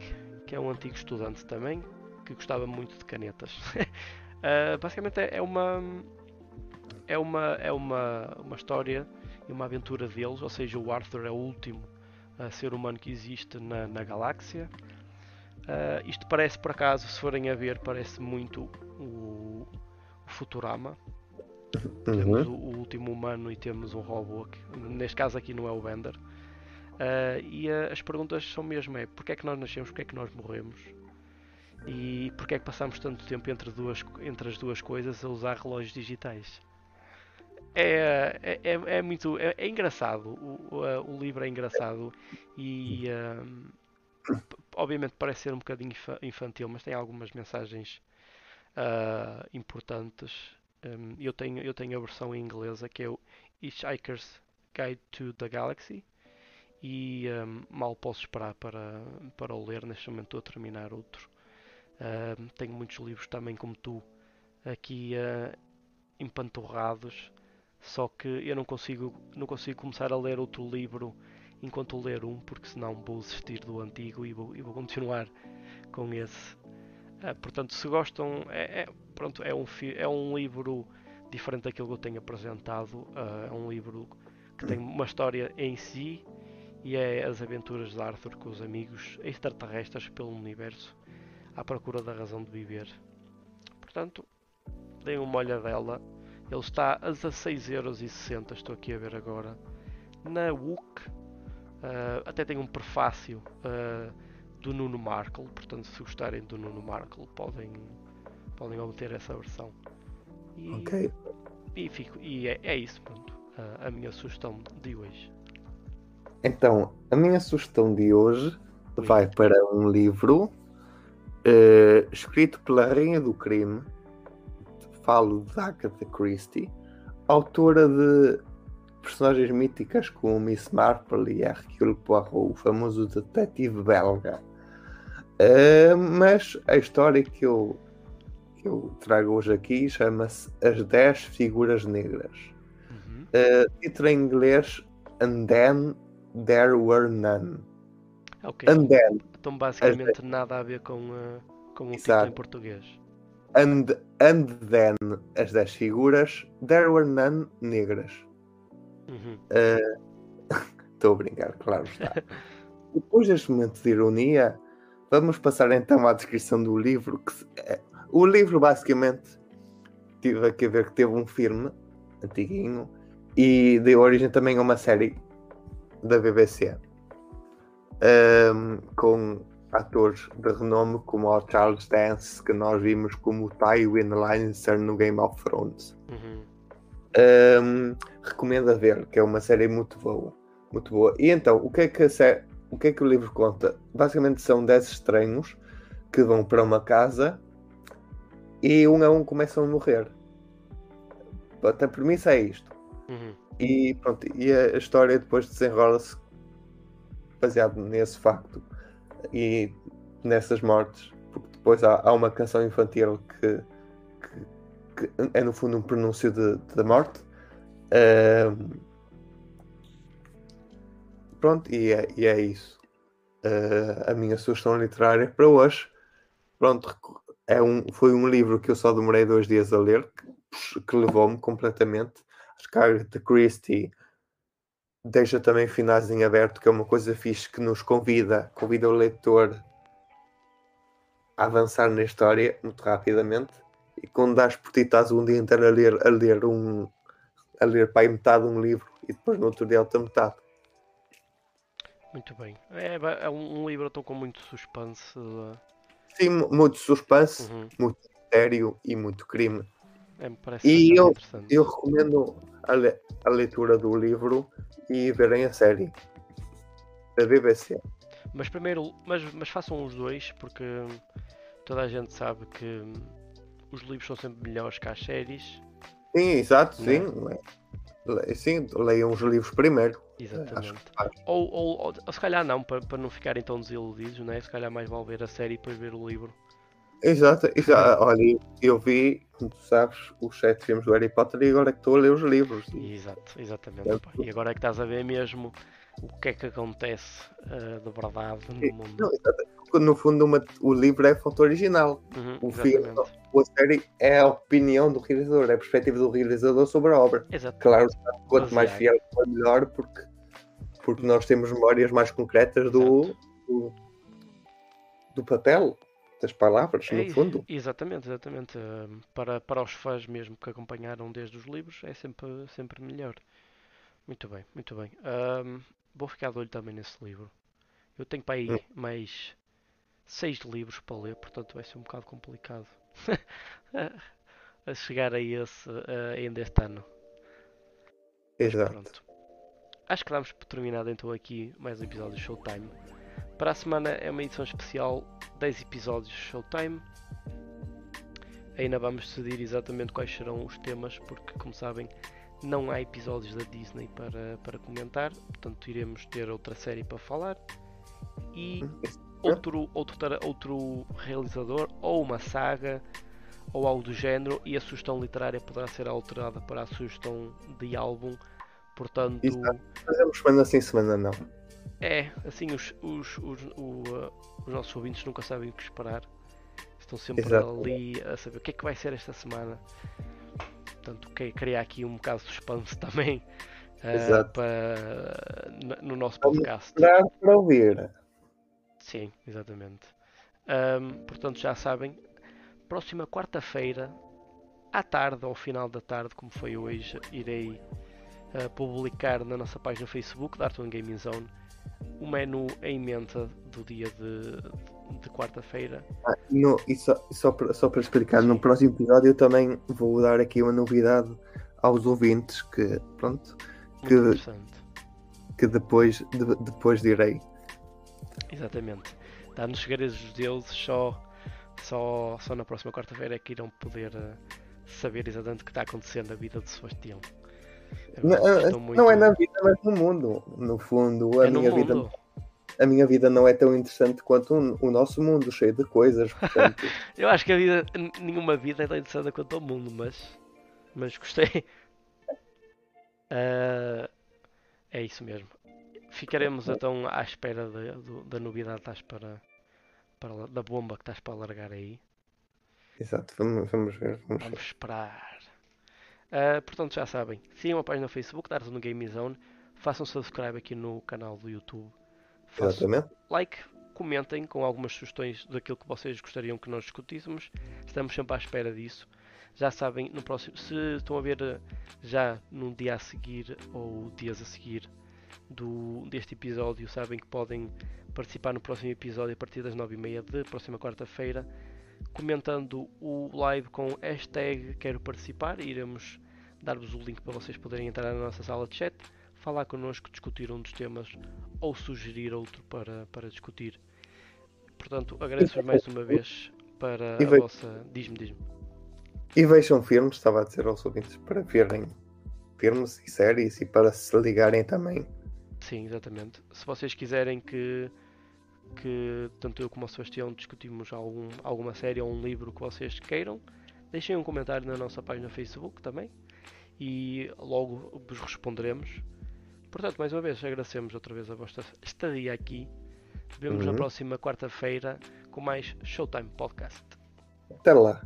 que é um antigo estudante também, que gostava muito de canetas. Ah, basicamente é uma é uma é uma, uma história e uma aventura deles, ou seja, o Arthur é o último ah, ser humano que existe na, na galáxia. Ah, isto parece, por acaso, se forem a ver, parece muito o, o Futurama. Temos Uhum. o, o último humano e temos um robô, que neste caso aqui não é o Bender. Ah, e as perguntas são mesmo: é porque é que nós nascemos, porque é que nós morremos e porque é que passamos tanto tempo entre, duas, entre as duas coisas a usar relógios digitais? É, é, é, é muito é, é engraçado, o, o, ah, o livro é engraçado e obviamente parece ser um bocadinho infa- infantil, mas tem algumas mensagens ah, importantes. Um, eu, tenho, eu tenho a versão em inglesa que é o Hitchhiker's Guide to the Galaxy e um, mal posso esperar para, para o ler. Neste momento estou a terminar outro. Um, tenho muitos livros também como tu aqui uh, empanturrados, só que eu não consigo, não consigo começar a ler outro livro enquanto ler um, porque senão vou desistir do antigo e vou, e vou continuar com esse. Ah, portanto, se gostam, é, é- pronto, é, um, é um livro diferente daquilo que eu tenho apresentado. ah, é um livro que tem uma história em si e é as aventuras de Arthur com os amigos extraterrestres pelo universo à procura da razão de viver. Portanto, deem uma olhadela. Ele está a 16,60€, estou aqui a ver agora, na WUC. Uh, até tem um prefácio uh, do Nuno Markle, portanto, se gostarem do Nuno Markle, podem, podem obter essa versão. E, ok. E, fico, e é, é isso, pronto, uh, a minha sugestão de hoje. Então, a minha sugestão de hoje vai para um livro uh, escrito pela Rainha do Crime, falo de Agatha Christie, autora de personagens míticas como Miss Marple e Hercule Poirot, o famoso detetive belga. Uh, mas a história que eu, que eu trago hoje aqui chama-se As 10 Figuras Negras. Uhum. Uh, título em inglês And Then There Were None. And then, então basicamente nada a ver com, uh, com o título em português. And, and then as 10 figuras, there were none negras. Estou uhum. uh, a brincar, claro está. Depois deste momento de ironia, vamos passar então à descrição do livro. Que, é, o livro basicamente tive aqui a ver que teve um filme antiguinho e deu origem também a uma série da BBC um, com atores de renome como o Charles Dance, que nós vimos como Tywin Lannister no Game of Thrones. Uhum. Um, recomendo a ver, que é uma série muito boa. Muito boa. E então, o que é que, série, o, que é que o livro conta? Basicamente são 10 estranhos que vão para uma casa e um a um começam a morrer. A premissa é isto. Uhum. E, pronto, e a história depois desenrola-se baseado nesse facto e nessas mortes, porque depois há, há uma canção infantil que, que, é no fundo um pronúncio da morte. Uh, pronto, e é, e é isso. Uh, a minha sugestão literária para hoje. Pronto, é um, foi um livro que eu só demorei dois dias a ler, que, que levou-me completamente. Acho que a Agatha Christie deixa também finais em aberto, que é uma coisa fixe que nos convida, convida o leitor a avançar na história muito rapidamente. E quando dás por ti, estás um dia inteiro a ler, a ler um a ler para aí metade de um livro e depois no outro dia outra metade. Muito bem. É, é um, um livro estou com muito suspense. Sim, muito suspense, uhum. muito sério e muito crime. É, e eu, eu recomendo a, le, a leitura do livro e verem a série da BBC. Mas primeiro, mas, mas façam os dois, porque toda a gente sabe que os livros são sempre melhores que as séries. Sim, exato, sim. É? Sim, leiam os livros primeiro. Exatamente. Ou, ou, ou, ou, se calhar não, para, para não ficarem tão desiludidos, né? se calhar mais vale ver a série e depois ver o livro. Exato, exato. olha, eu vi, como tu sabes, os sete filmes do Harry Potter e agora é que estou a ler os livros. Exato, exatamente. É. E agora é que estás a ver mesmo o que é que acontece uh, de verdade no mundo. Não, no fundo, uma, o livro é a foto original. Uhum, o filme, a série é a opinião do realizador, é a perspectiva do realizador sobre a obra. Exato. Claro, quanto mais fiel for, melhor, porque, porque nós temos memórias mais concretas do, do, do papel das palavras, no é, fundo. Exatamente, exatamente. Para, para os fãs mesmo que acompanharam desde os livros, é sempre, sempre melhor. Muito bem, muito bem. Um, vou ficar de olho também nesse livro. Eu tenho para aí hum. mais seis livros para ler, portanto vai ser um bocado complicado a chegar a esse uh, ainda este ano. Exato. Pronto. Acho que damos por terminado então aqui mais um episódio de Showtime. Para a semana é uma edição especial 10 episódios de Showtime. Ainda vamos decidir exatamente quais serão os temas, porque, como sabem, não há episódios da Disney para, para comentar, portanto, iremos ter outra série para falar. E outro, outro, outro realizador, ou uma saga, ou algo do género, e a sugestão literária poderá ser alterada para a sugestão de álbum. Portanto, fazemos semana sim, semana não. É, assim, os, os, os, o, uh, os nossos ouvintes nunca sabem o que esperar. Estão sempre Exato. ali a saber o que é que vai ser esta semana. Portanto, criar aqui um bocado de suspense também uh, para, no nosso podcast. Para ouvir. Sim, exatamente. Um, portanto, já sabem, próxima quarta-feira, à tarde ou ao final da tarde, como foi hoje, irei uh, publicar na nossa página Facebook da Art Gaming Zone o menu em mente do dia de, de quarta-feira. Ah, no, e só, só, para, só para explicar, no próximo episódio eu também vou dar aqui uma novidade aos ouvintes que, pronto, que, que depois, de, depois direi. Exatamente. Dá-nos segredos dos deuses só, só, só na próxima quarta-feira é que irão poder uh, saber exatamente o que está acontecendo na vida de Sebastião. Não, muito... não, é na vida, mas no mundo. No fundo, a é minha vida. A minha vida não é tão interessante quanto o, o nosso mundo, cheio de coisas. Portanto... Eu acho que a vida, nenhuma vida é tão interessante quanto o mundo, mas, mas gostei. Uh, é isso mesmo. Ficaremos então à espera de, de, da novidade que estás para, para, da bomba que estás para largar aí. Exato, vamos, vamos ver. Vamos, vamos esperar. Uh, portanto, já sabem, sigam a página no Facebook, Dares no Game Zone, façam subscribe aqui no canal do YouTube, façam Exatamente. like, comentem com algumas sugestões daquilo que vocês gostariam que nós discutíssemos. Estamos sempre à espera disso. Já sabem, no próximo, se estão a ver ah, já num dia a seguir ou dias a seguir do, deste episódio, sabem que podem participar no próximo episódio a partir das 9h30 de próxima quarta-feira comentando o live com hashtag quero participar. Iremos dar-vos o link para vocês poderem entrar na nossa sala de chat, falar connosco, discutir um dos temas ou sugerir outro para, para discutir. Portanto, agradeço-vos mais uma vez para a ve... vossa. Diz-me, diz-me. E vejam filmes, estava a dizer aos ouvintes, para verem filmes e séries e para se ligarem também. Sim, exatamente. Se vocês quiserem que que tanto eu como o Sebastião discutimos algum, alguma série ou um livro que vocês queiram, deixem um comentário na nossa página Facebook também e logo vos responderemos. Portanto, mais uma vez agradecemos outra vez a vossa estadia aqui. Vemos uhum. na próxima quarta-feira com mais Showtime Podcast. Até lá.